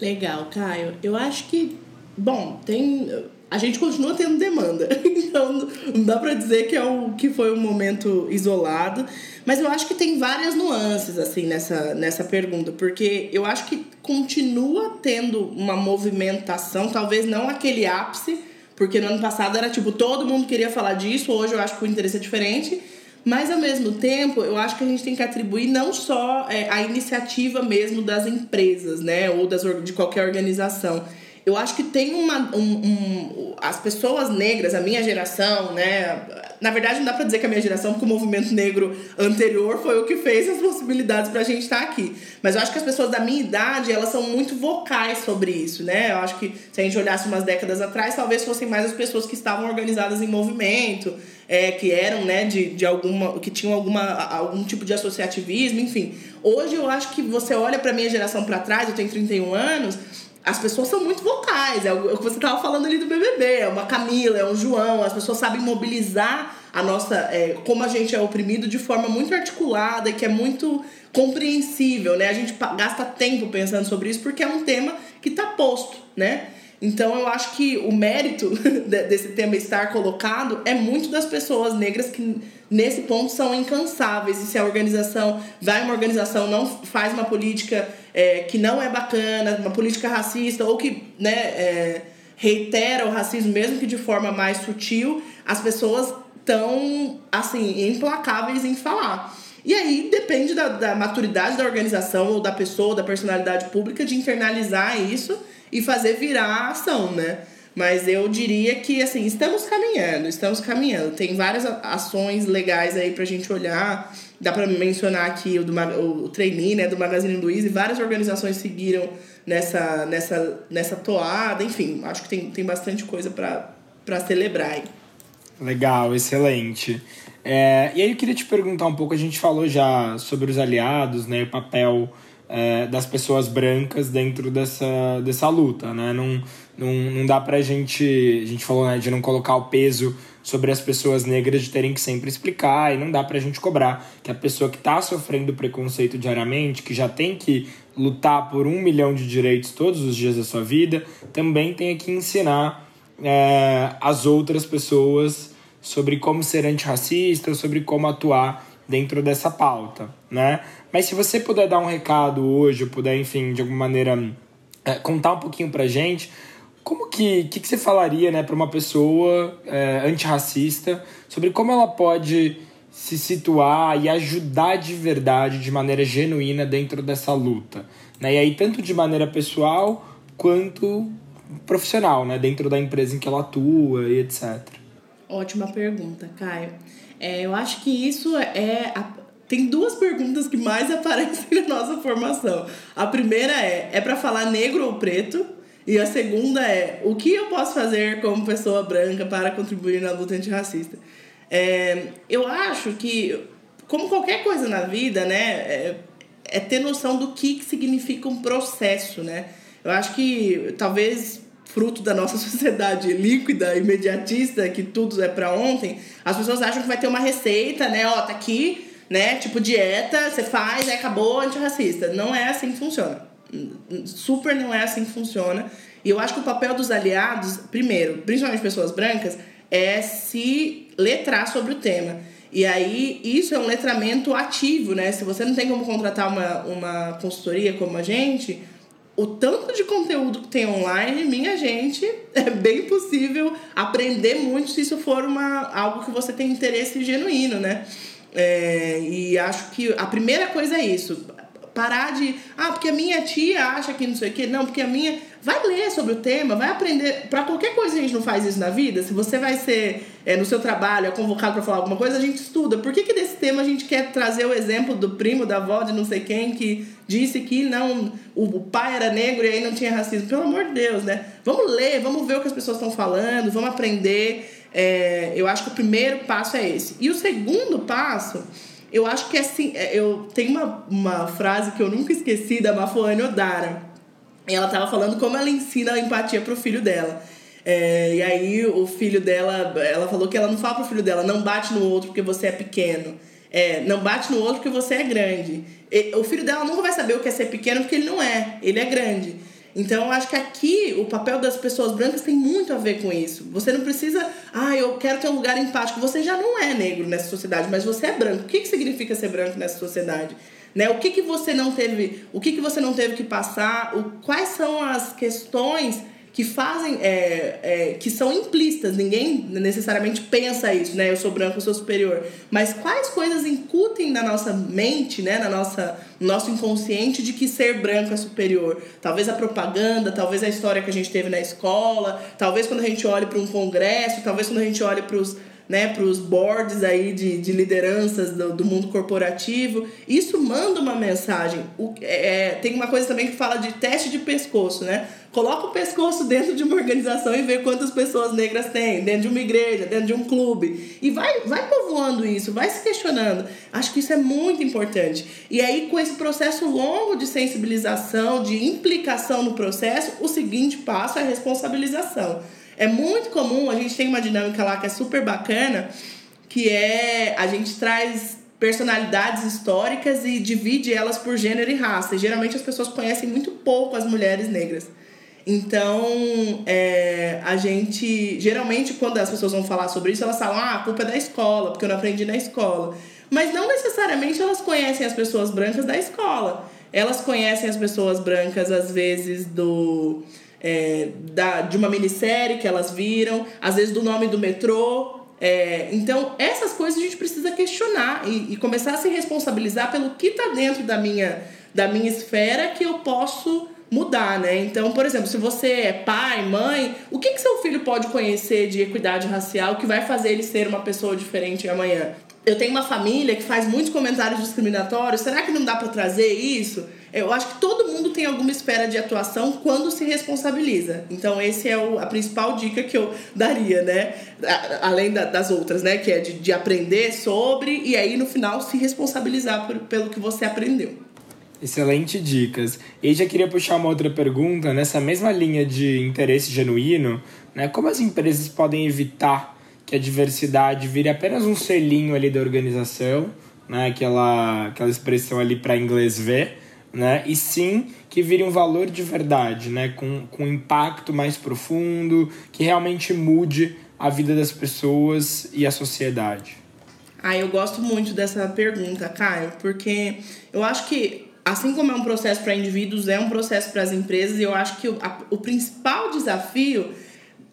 Legal, Caio. Eu acho que, bom, tem a gente continua tendo demanda. Então, não dá para dizer que, é o, que foi um momento isolado. Mas eu acho que tem várias nuances, assim, nessa, nessa pergunta. Porque eu acho que continua tendo uma movimentação, talvez não aquele ápice, porque no ano passado era tipo, todo mundo queria falar disso, hoje eu acho que o interesse é diferente. Mas ao mesmo tempo, eu acho que a gente tem que atribuir não só é, a iniciativa mesmo das empresas, né? Ou das, de qualquer organização eu acho que tem uma. Um, um, as pessoas negras, a minha geração, né? Na verdade, não dá pra dizer que a minha geração, porque o movimento negro anterior foi o que fez as possibilidades pra gente estar tá aqui. Mas eu acho que as pessoas da minha idade, elas são muito vocais sobre isso, né? Eu acho que se a gente olhasse umas décadas atrás, talvez fossem mais as pessoas que estavam organizadas em movimento, é, que eram, né, de, de alguma. que tinham alguma, algum tipo de associativismo, enfim. Hoje eu acho que você olha pra minha geração para trás, eu tenho 31 anos as pessoas são muito vocais, é o que você estava falando ali do BBB, é uma Camila, é um João, as pessoas sabem mobilizar a nossa, é, como a gente é oprimido de forma muito articulada e que é muito compreensível, né? A gente gasta tempo pensando sobre isso porque é um tema que está posto, né? Então eu acho que o mérito desse tema estar colocado é muito das pessoas negras que nesse ponto são incansáveis. E se a organização vai uma organização não faz uma política é, que não é bacana, uma política racista ou que né, é, reitera o racismo, mesmo que de forma mais sutil, as pessoas estão assim implacáveis em falar. E aí depende da, da maturidade da organização ou da pessoa, da personalidade pública de internalizar isso e fazer virar ação, né? Mas eu diria que, assim, estamos caminhando, estamos caminhando. Tem várias ações legais aí pra gente olhar. Dá pra mencionar aqui o, do, o trainee, né, do Magazine Luiza, e várias organizações seguiram nessa, nessa, nessa toada. Enfim, acho que tem, tem bastante coisa para celebrar aí. Legal, excelente. É, e aí eu queria te perguntar um pouco, a gente falou já sobre os aliados, né, o papel é, das pessoas brancas dentro dessa, dessa luta, né? Não, não, não dá pra gente. A gente falou né, de não colocar o peso sobre as pessoas negras de terem que sempre explicar, e não dá pra gente cobrar que a pessoa que tá sofrendo preconceito diariamente, que já tem que lutar por um milhão de direitos todos os dias da sua vida, também tenha que ensinar é, as outras pessoas sobre como ser antirracista, sobre como atuar dentro dessa pauta, né? Mas se você puder dar um recado hoje, puder, enfim, de alguma maneira é, contar um pouquinho pra gente, como que, que, que você falaria, né, para uma pessoa é, antirracista sobre como ela pode se situar e ajudar de verdade, de maneira genuína dentro dessa luta, né? E aí tanto de maneira pessoal quanto profissional, né, dentro da empresa em que ela atua e etc. Ótima pergunta, Caio. É, eu acho que isso é. A, tem duas perguntas que mais aparecem na nossa formação. A primeira é: é para falar negro ou preto? E a segunda é: o que eu posso fazer como pessoa branca para contribuir na luta antirracista? É, eu acho que, como qualquer coisa na vida, né, é, é ter noção do que, que significa um processo, né? Eu acho que talvez fruto da nossa sociedade líquida, imediatista, que tudo é para ontem, as pessoas acham que vai ter uma receita, né? Ó, tá aqui, né? Tipo dieta, você faz, aí acabou antirracista. Não é assim que funciona. Super não é assim que funciona. E eu acho que o papel dos aliados, primeiro, principalmente pessoas brancas, é se letrar sobre o tema. E aí, isso é um letramento ativo, né? Se você não tem como contratar uma, uma consultoria como a gente, o tanto de conteúdo que tem online, minha gente, é bem possível aprender muito se isso for uma, algo que você tem interesse genuíno, né? É, e acho que a primeira coisa é isso. Parar de. Ah, porque a minha tia acha que não sei o quê. Não, porque a minha. Vai ler sobre o tema, vai aprender. Para qualquer coisa a gente não faz isso na vida. Se você vai ser é, no seu trabalho, é convocado para falar alguma coisa, a gente estuda. Por que, que desse tema a gente quer trazer o exemplo do primo, da avó, de não sei quem, que disse que não, o pai era negro e aí não tinha racismo? Pelo amor de Deus, né? Vamos ler, vamos ver o que as pessoas estão falando, vamos aprender. É, eu acho que o primeiro passo é esse. E o segundo passo, eu acho que assim. É, eu tenho uma, uma frase que eu nunca esqueci da Mafuane Odara ela tava falando como ela ensina a empatia pro filho dela. É, e aí o filho dela, ela falou que ela não fala pro filho dela, não bate no outro porque você é pequeno. É, não bate no outro porque você é grande. E, o filho dela nunca vai saber o que é ser pequeno porque ele não é, ele é grande. Então eu acho que aqui o papel das pessoas brancas tem muito a ver com isso. Você não precisa, ah, eu quero ter um lugar empático. Você já não é negro nessa sociedade, mas você é branco. O que, que significa ser branco nessa sociedade? Né? O que, que você não teve, o que, que você não teve que passar, o, quais são as questões que fazem, é, é, que são implícitas, ninguém necessariamente pensa isso, né? Eu sou branco, eu sou superior. Mas quais coisas incutem na nossa mente, né? Na nossa, no nosso inconsciente de que ser branco é superior? Talvez a propaganda, talvez a história que a gente teve na escola, talvez quando a gente olhe para um congresso, talvez quando a gente olhe para os né, para os boards aí de, de lideranças do, do mundo corporativo. Isso manda uma mensagem. O, é, tem uma coisa também que fala de teste de pescoço, né? Coloca o pescoço dentro de uma organização e vê quantas pessoas negras tem, dentro de uma igreja, dentro de um clube. E vai, vai povoando isso, vai se questionando. Acho que isso é muito importante. E aí, com esse processo longo de sensibilização, de implicação no processo, o seguinte passo é a responsabilização. É muito comum, a gente tem uma dinâmica lá que é super bacana, que é a gente traz personalidades históricas e divide elas por gênero e raça. E geralmente as pessoas conhecem muito pouco as mulheres negras. Então, é, a gente. Geralmente, quando as pessoas vão falar sobre isso, elas falam: ah, a culpa é da escola, porque eu não aprendi na escola. Mas não necessariamente elas conhecem as pessoas brancas da escola. Elas conhecem as pessoas brancas, às vezes, do é, da, de uma minissérie que elas viram, às vezes do nome do metrô. É, então, essas coisas a gente precisa questionar e, e começar a se responsabilizar pelo que está dentro da minha, da minha esfera que eu posso mudar, né? Então, por exemplo, se você é pai, mãe, o que, que seu filho pode conhecer de equidade racial que vai fazer ele ser uma pessoa diferente amanhã? Eu tenho uma família que faz muitos comentários discriminatórios, será que não dá para trazer isso? Eu acho que todo mundo tem alguma esfera de atuação quando se responsabiliza. Então, esse é o, a principal dica que eu daria, né? Além da, das outras, né? Que é de, de aprender sobre e aí no final se responsabilizar por, pelo que você aprendeu. Excelente dicas. E já queria puxar uma outra pergunta nessa mesma linha de interesse genuíno, né? Como as empresas podem evitar que a diversidade vire apenas um selinho ali da organização, né? Aquela, aquela expressão ali para inglês ver, né? E sim que vire um valor de verdade, né? Com, com um impacto mais profundo, que realmente mude a vida das pessoas e a sociedade. Ah, eu gosto muito dessa pergunta, Caio, porque eu acho que assim como é um processo para indivíduos, é um processo para as empresas, e eu acho que o, a, o principal desafio,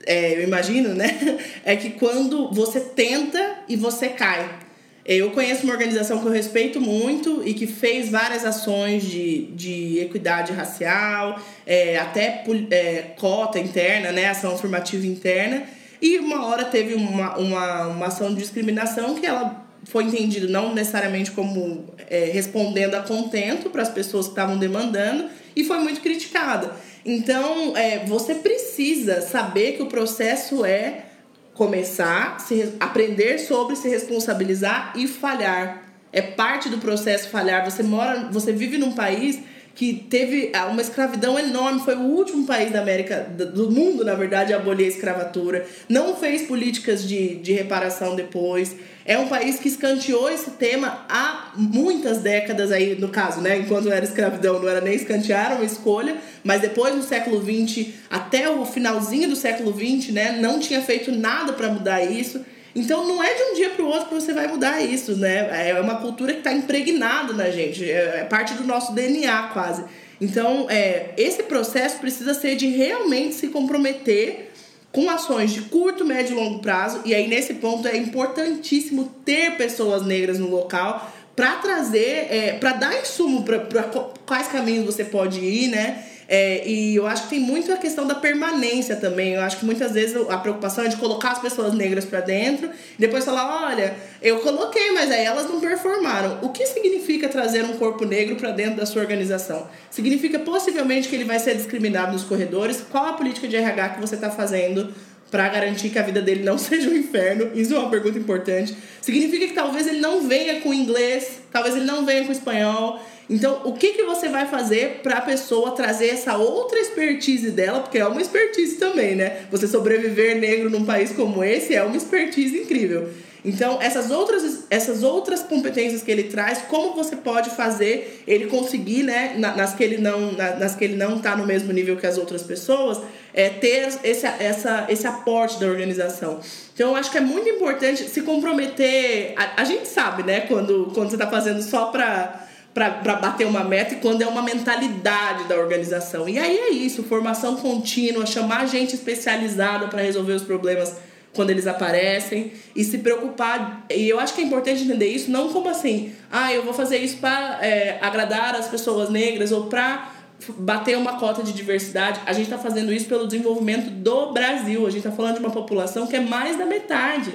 é, eu imagino, né, é que quando você tenta e você cai. Eu conheço uma organização que eu respeito muito e que fez várias ações de, de equidade racial, é, até é, cota interna, né, ação afirmativa interna. E uma hora teve uma, uma, uma ação de discriminação que ela foi entendida não necessariamente como é, respondendo a contento para as pessoas que estavam demandando e foi muito criticada. Então, é, você precisa saber que o processo é começar, se, aprender sobre se responsabilizar e falhar. É parte do processo falhar. Você mora, você vive num país que teve ah, uma escravidão enorme, foi o último país da América, do mundo, na verdade, a abolir a escravatura, não fez políticas de, de reparação depois. É um país que escanteou esse tema há muitas décadas aí, no caso, né? Enquanto era escravidão, não era nem escantear, uma escolha, mas depois no século XX, até o finalzinho do século XX, né, não tinha feito nada para mudar isso. Então não é de um dia para o outro que você vai mudar isso, né? É uma cultura que está impregnada na gente, é, é parte do nosso DNA quase. Então, é, esse processo precisa ser de realmente se comprometer com ações de curto, médio e longo prazo. E aí, nesse ponto, é importantíssimo ter pessoas negras no local para trazer, é, para dar insumo para quais caminhos você pode ir, né? É, e eu acho que tem muito a questão da permanência também. Eu acho que muitas vezes a preocupação é de colocar as pessoas negras para dentro e depois falar: olha, eu coloquei, mas aí elas não performaram. O que significa trazer um corpo negro para dentro da sua organização? Significa possivelmente que ele vai ser discriminado nos corredores? Qual a política de RH que você está fazendo? para garantir que a vida dele não seja um inferno? Isso é uma pergunta importante. Significa que talvez ele não venha com inglês, talvez ele não venha com espanhol, então, o que, que você vai fazer para a pessoa trazer essa outra expertise dela? Porque é uma expertise também, né? Você sobreviver negro num país como esse é uma expertise incrível. Então, essas outras, essas outras competências que ele traz, como você pode fazer ele conseguir, né, nas que ele não nas que ele não está no mesmo nível que as outras pessoas, é, ter esse, essa, esse aporte da organização. Então, eu acho que é muito importante se comprometer. A, a gente sabe, né, quando, quando você está fazendo só para para bater uma meta e quando é uma mentalidade da organização. E aí é isso, formação contínua, chamar gente especializada para resolver os problemas quando eles aparecem e se preocupar. E eu acho que é importante entender isso não como assim, ah, eu vou fazer isso para é, agradar as pessoas negras ou para bater uma cota de diversidade. A gente está fazendo isso pelo desenvolvimento do Brasil. A gente está falando de uma população que é mais da metade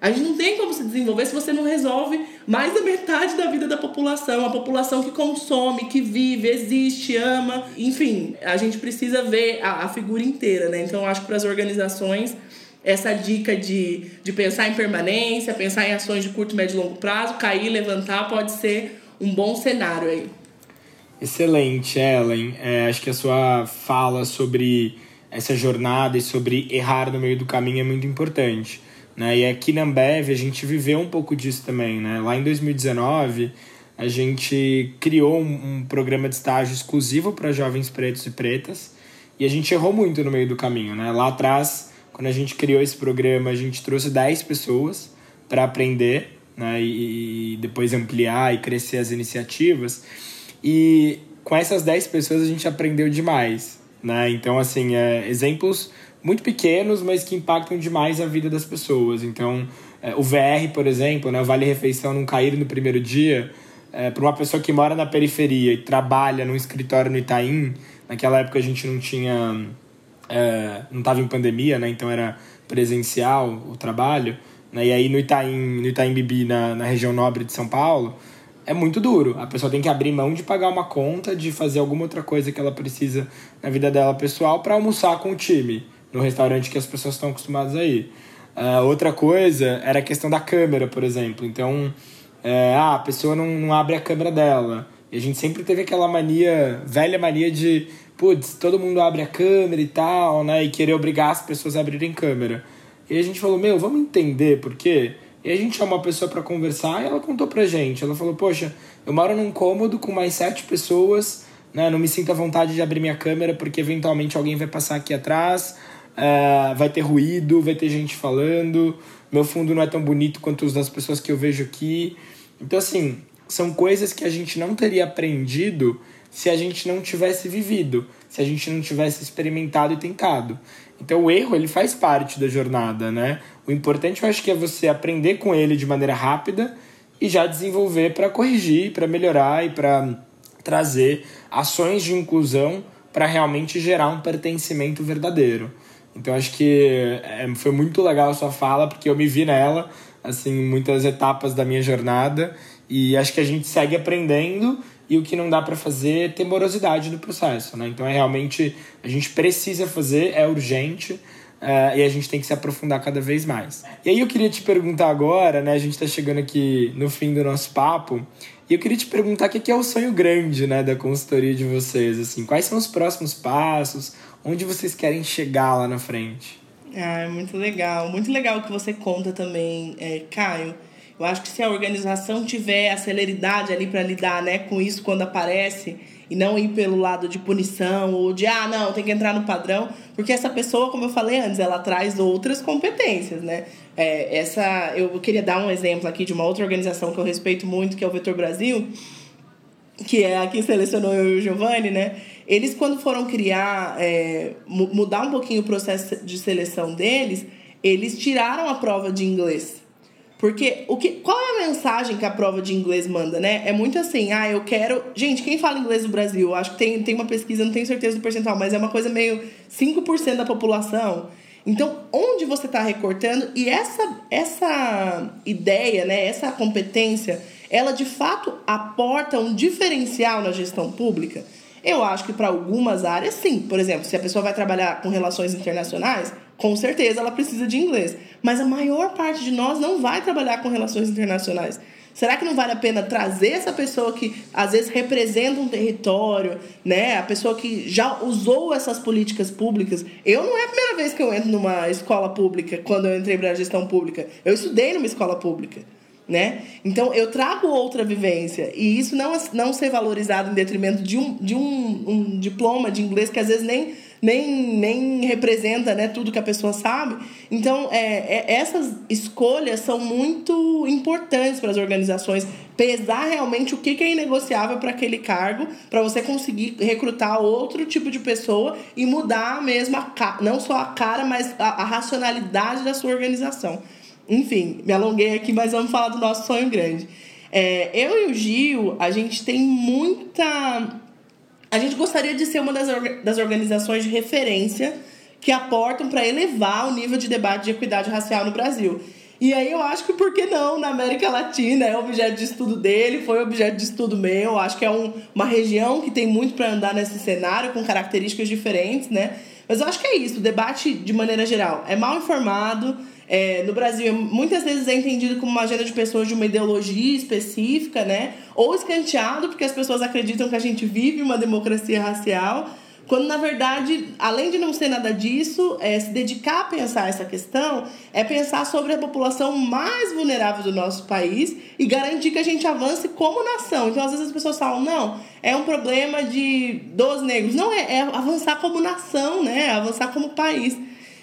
a gente não tem como se desenvolver se você não resolve mais da metade da vida da população, a população que consome, que vive, existe, ama, enfim, a gente precisa ver a, a figura inteira, né? Então, acho que para as organizações essa dica de, de pensar em permanência, pensar em ações de curto, médio e longo prazo, cair, levantar, pode ser um bom cenário aí. Excelente, Ellen. É, acho que a sua fala sobre essa jornada e sobre errar no meio do caminho é muito importante. Né? E aqui na Ambev a gente viveu um pouco disso também. Né? Lá em 2019 a gente criou um, um programa de estágio exclusivo para jovens pretos e pretas e a gente errou muito no meio do caminho. Né? Lá atrás, quando a gente criou esse programa, a gente trouxe 10 pessoas para aprender né? e, e depois ampliar e crescer as iniciativas. E com essas 10 pessoas a gente aprendeu demais. Né? Então, assim, é, exemplos muito pequenos, mas que impactam demais a vida das pessoas. Então, é, o VR, por exemplo, né, o Vale Refeição não cair no primeiro dia, é, para uma pessoa que mora na periferia e trabalha num escritório no Itaim, naquela época a gente não tinha. É, não estava em pandemia, né, então era presencial o trabalho. Né, e aí no Itaim, no Itaim Bibi, na, na região nobre de São Paulo, é muito duro. A pessoa tem que abrir mão de pagar uma conta, de fazer alguma outra coisa que ela precisa na vida dela pessoal para almoçar com o time no restaurante que as pessoas estão acostumadas a ir. Uh, outra coisa era a questão da câmera, por exemplo. Então, é, ah, a pessoa não, não abre a câmera dela. E a gente sempre teve aquela mania, velha mania de, putz, todo mundo abre a câmera e tal, né? E querer obrigar as pessoas a abrirem câmera. E a gente falou, meu, vamos entender por quê? E a gente chamou uma pessoa para conversar e ela contou pra gente. Ela falou, poxa, eu moro num cômodo com mais sete pessoas, né? Não me sinto à vontade de abrir minha câmera porque eventualmente alguém vai passar aqui atrás Uh, vai ter ruído, vai ter gente falando, meu fundo não é tão bonito quanto os das pessoas que eu vejo aqui. Então, assim, são coisas que a gente não teria aprendido se a gente não tivesse vivido, se a gente não tivesse experimentado e tentado. Então, o erro, ele faz parte da jornada, né? O importante, eu acho que é você aprender com ele de maneira rápida e já desenvolver para corrigir, para melhorar e para trazer ações de inclusão para realmente gerar um pertencimento verdadeiro. Então acho que é, foi muito legal a sua fala, porque eu me vi nela, assim, muitas etapas da minha jornada, e acho que a gente segue aprendendo e o que não dá para fazer é ter morosidade no processo, né? Então é realmente a gente precisa fazer, é urgente. Uh, e a gente tem que se aprofundar cada vez mais. E aí eu queria te perguntar agora, né? A gente está chegando aqui no fim do nosso papo. E eu queria te perguntar o que é o sonho grande, né, da consultoria de vocês, assim, quais são os próximos passos, onde vocês querem chegar lá na frente? Ah, muito legal, muito legal que você conta também, é, Caio. Eu acho que se a organização tiver a celeridade ali para lidar, né, com isso quando aparece, e não ir pelo lado de punição ou de ah, não, tem que entrar no padrão, porque essa pessoa, como eu falei antes, ela traz outras competências, né? É, essa, eu queria dar um exemplo aqui de uma outra organização que eu respeito muito, que é o Vetor Brasil. que é a que selecionou eu e o Giovanni, né? Eles, quando foram criar, é, mudar um pouquinho o processo de seleção deles, eles tiraram a prova de inglês. Porque o que, qual é a mensagem que a prova de inglês manda, né? É muito assim, ah, eu quero. Gente, quem fala inglês no Brasil? Acho que tem, tem uma pesquisa, não tenho certeza do percentual, mas é uma coisa meio 5% da população. Então, onde você está recortando? E essa, essa ideia, né, essa competência, ela de fato aporta um diferencial na gestão pública? Eu acho que para algumas áreas, sim. Por exemplo, se a pessoa vai trabalhar com relações internacionais, com certeza ela precisa de inglês. Mas a maior parte de nós não vai trabalhar com relações internacionais. Será que não vale a pena trazer essa pessoa que às vezes representa um território, né? A pessoa que já usou essas políticas públicas. Eu não é a primeira vez que eu entro numa escola pública, quando eu entrei para a gestão pública. Eu estudei numa escola pública. Né? Então eu trago outra vivência e isso não, não ser valorizado em detrimento de um, de um, um diploma de inglês que às vezes nem nem, nem representa né, tudo que a pessoa sabe. Então, é, é, essas escolhas são muito importantes para as organizações pesar realmente o que, que é inegociável para aquele cargo, para você conseguir recrutar outro tipo de pessoa e mudar mesmo a, não só a cara, mas a, a racionalidade da sua organização. Enfim, me alonguei aqui, mas vamos falar do nosso sonho grande. É, eu e o Gil, a gente tem muita a gente gostaria de ser uma das, das organizações de referência que aportam para elevar o nível de debate de equidade racial no Brasil. E aí eu acho que por que não na América Latina é objeto de estudo dele, foi objeto de estudo meu. Acho que é um, uma região que tem muito para andar nesse cenário com características diferentes, né? Mas eu acho que é isso, o debate de maneira geral é mal informado, é, no Brasil, muitas vezes é entendido como uma agenda de pessoas de uma ideologia específica, né? Ou escanteado, porque as pessoas acreditam que a gente vive uma democracia racial, quando na verdade, além de não ser nada disso, é, se dedicar a pensar essa questão é pensar sobre a população mais vulnerável do nosso país e garantir que a gente avance como nação. Então, às vezes as pessoas falam, não, é um problema de dos negros. Não, é, é avançar como nação, né? É avançar como país.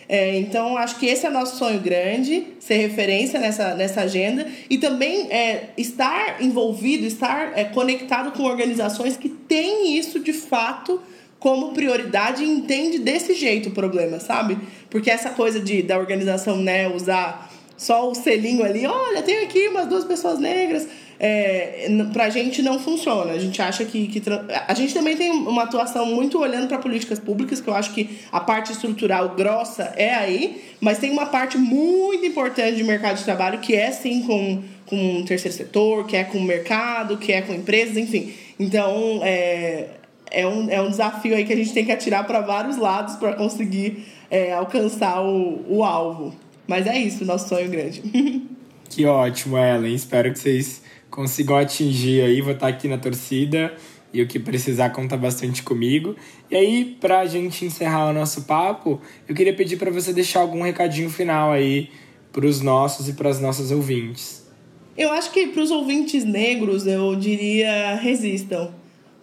É, então, acho que esse é nosso sonho grande, ser referência nessa, nessa agenda e também é, estar envolvido, estar é, conectado com organizações que têm isso de fato como prioridade e entende desse jeito o problema, sabe? Porque essa coisa de da organização né, usar só o selinho ali, olha, tem aqui umas duas pessoas negras é, pra gente não funciona. A gente acha que, que. A gente também tem uma atuação muito olhando para políticas públicas, que eu acho que a parte estrutural grossa é aí, mas tem uma parte muito importante de mercado de trabalho que é sim com, com o terceiro setor, que é com o mercado, que é com empresas, enfim. Então, é, é, um, é um desafio aí que a gente tem que atirar para vários lados para conseguir é, alcançar o, o alvo. Mas é isso, nosso sonho grande. Que ótimo, Ellen. Espero que vocês consigam atingir aí, vou estar aqui na torcida e o que precisar conta bastante comigo. E aí, para a gente encerrar o nosso papo, eu queria pedir para você deixar algum recadinho final aí para os nossos e para as nossas ouvintes. Eu acho que para os ouvintes negros, eu diria resistam.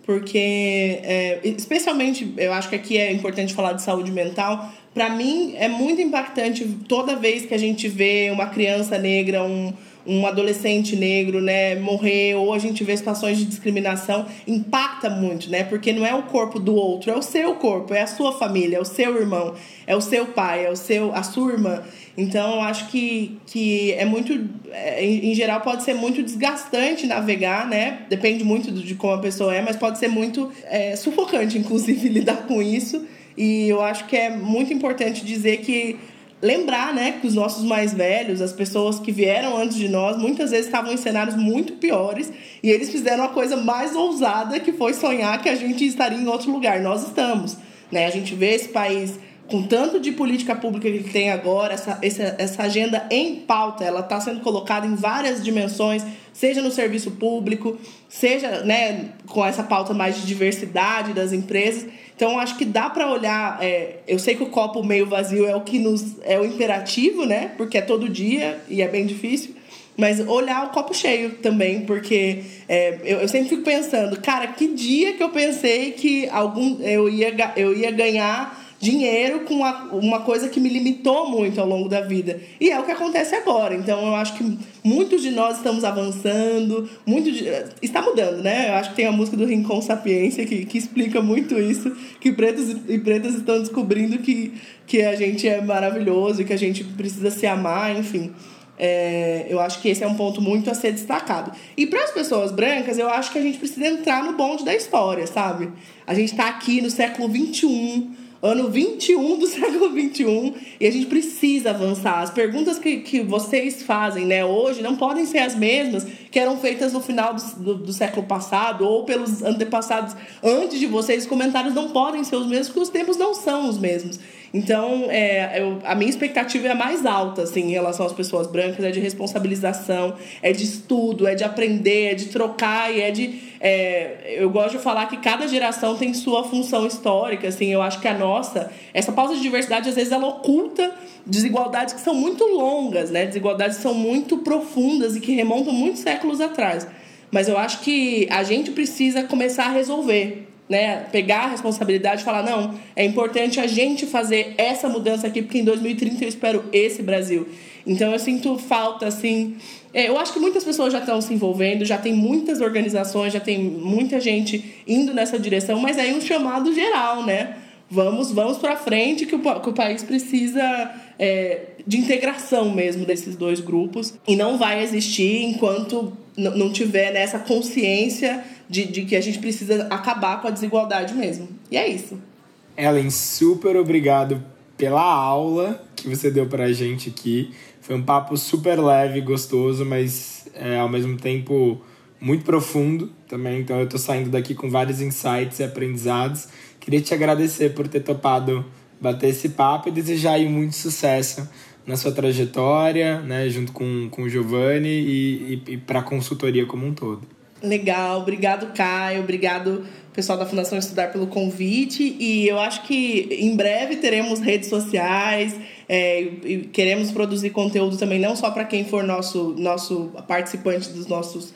Porque, é, especialmente, eu acho que aqui é importante falar de saúde mental. Para mim, é muito impactante toda vez que a gente vê uma criança negra, um, um adolescente negro, né, morrer, ou a gente vê situações de discriminação, impacta muito, né? Porque não é o corpo do outro, é o seu corpo, é a sua família, é o seu irmão, é o seu pai, é o seu, a sua irmã. Então, eu acho que, que é muito, é, em geral, pode ser muito desgastante navegar, né? Depende muito de como a pessoa é, mas pode ser muito é, sufocante, inclusive, lidar com isso. E eu acho que é muito importante dizer que lembrar, né, que os nossos mais velhos, as pessoas que vieram antes de nós, muitas vezes estavam em cenários muito piores e eles fizeram a coisa mais ousada que foi sonhar que a gente estaria em outro lugar. Nós estamos, né? A gente vê esse país com tanto de política pública que ele tem agora, essa, essa, essa agenda em pauta, ela está sendo colocada em várias dimensões, seja no serviço público, seja né, com essa pauta mais de diversidade das empresas. Então, acho que dá para olhar. É, eu sei que o copo meio vazio é o que nos é o imperativo, né? Porque é todo dia e é bem difícil. Mas olhar o copo cheio também, porque é, eu, eu sempre fico pensando, cara, que dia que eu pensei que algum eu ia, eu ia ganhar dinheiro com a, uma coisa que me limitou muito ao longo da vida. E é o que acontece agora. Então eu acho que muitos de nós estamos avançando, muito de, está mudando, né? Eu acho que tem a música do Rincon Sapiência que, que explica muito isso, que pretos e pretas estão descobrindo que, que a gente é maravilhoso e que a gente precisa se amar, enfim. É, eu acho que esse é um ponto muito a ser destacado. E para as pessoas brancas, eu acho que a gente precisa entrar no bonde da história, sabe? A gente está aqui no século XXI ano 21 do século 21 e a gente precisa avançar. As perguntas que, que vocês fazem né, hoje não podem ser as mesmas que eram feitas no final do, do, do, século passado ou pelos antepassados antes de vocês. Os comentários não podem ser os mesmos porque os tempos não são os mesmos. Então, é, eu, a minha expectativa é mais alta, assim, em relação às pessoas brancas, é de responsabilização, é de estudo, é de aprender, é de trocar e é de... É, eu gosto de falar que cada geração tem sua função histórica, assim, eu acho que a nossa, essa pauta de diversidade, às vezes, ela oculta desigualdades que são muito longas, né? Desigualdades que são muito profundas e que remontam muitos séculos atrás. Mas eu acho que a gente precisa começar a resolver né, pegar a responsabilidade e falar, não, é importante a gente fazer essa mudança aqui, porque em 2030 eu espero esse Brasil. Então eu sinto falta, assim. É, eu acho que muitas pessoas já estão se envolvendo, já tem muitas organizações, já tem muita gente indo nessa direção, mas aí um chamado geral, né? Vamos, vamos para frente que o, que o país precisa é, de integração mesmo desses dois grupos e não vai existir enquanto não tiver nessa consciência de, de que a gente precisa acabar com a desigualdade mesmo. E é isso. Ellen, super obrigado pela aula que você deu pra gente aqui. Foi um papo super leve, gostoso, mas é, ao mesmo tempo muito profundo também. Então eu tô saindo daqui com vários insights e aprendizados. Queria te agradecer por ter topado bater esse papo e desejar muito sucesso na sua trajetória, né, junto com, com o Giovanni e, e, e para a consultoria como um todo. Legal, obrigado Caio, obrigado pessoal da Fundação Estudar pelo convite e eu acho que em breve teremos redes sociais é, e queremos produzir conteúdo também não só para quem for nosso nosso participante dos nossos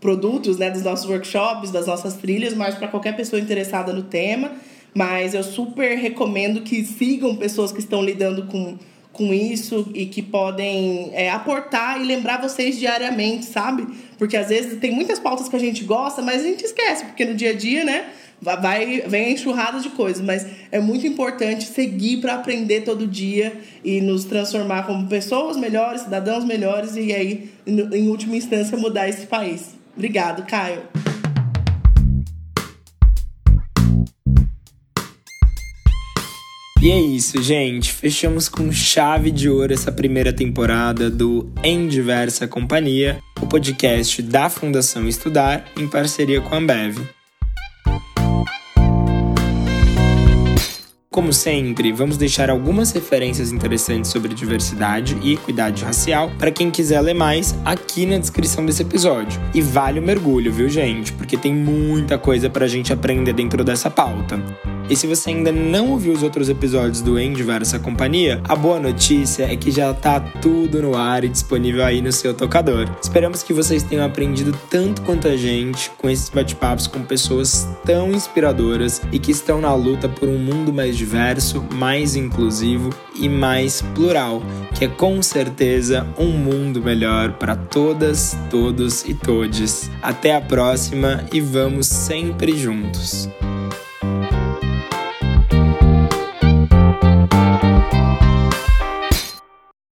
produtos, né, dos nossos workshops, das nossas trilhas, mas para qualquer pessoa interessada no tema. Mas eu super recomendo que sigam pessoas que estão lidando com com isso e que podem é, aportar e lembrar vocês diariamente, sabe? Porque às vezes tem muitas pautas que a gente gosta, mas a gente esquece, porque no dia a dia, né? Vai, vem a enxurrada de coisas, mas é muito importante seguir para aprender todo dia e nos transformar como pessoas melhores, cidadãos melhores e aí, em última instância, mudar esse país. Obrigado, Caio. E é isso, gente. Fechamos com chave de ouro essa primeira temporada do Em Diversa Companhia, o podcast da Fundação Estudar em parceria com a Ambev. Como sempre, vamos deixar algumas referências interessantes sobre diversidade e equidade racial para quem quiser ler mais aqui na descrição desse episódio. E vale o mergulho, viu, gente? Porque tem muita coisa para a gente aprender dentro dessa pauta. E se você ainda não ouviu os outros episódios do Em Diversa Companhia, a boa notícia é que já tá tudo no ar e disponível aí no seu tocador. Esperamos que vocês tenham aprendido tanto quanto a gente com esses bate-papos com pessoas tão inspiradoras e que estão na luta por um mundo mais diverso, mais inclusivo e mais plural, que é com certeza um mundo melhor para todas, todos e todes. Até a próxima e vamos sempre juntos.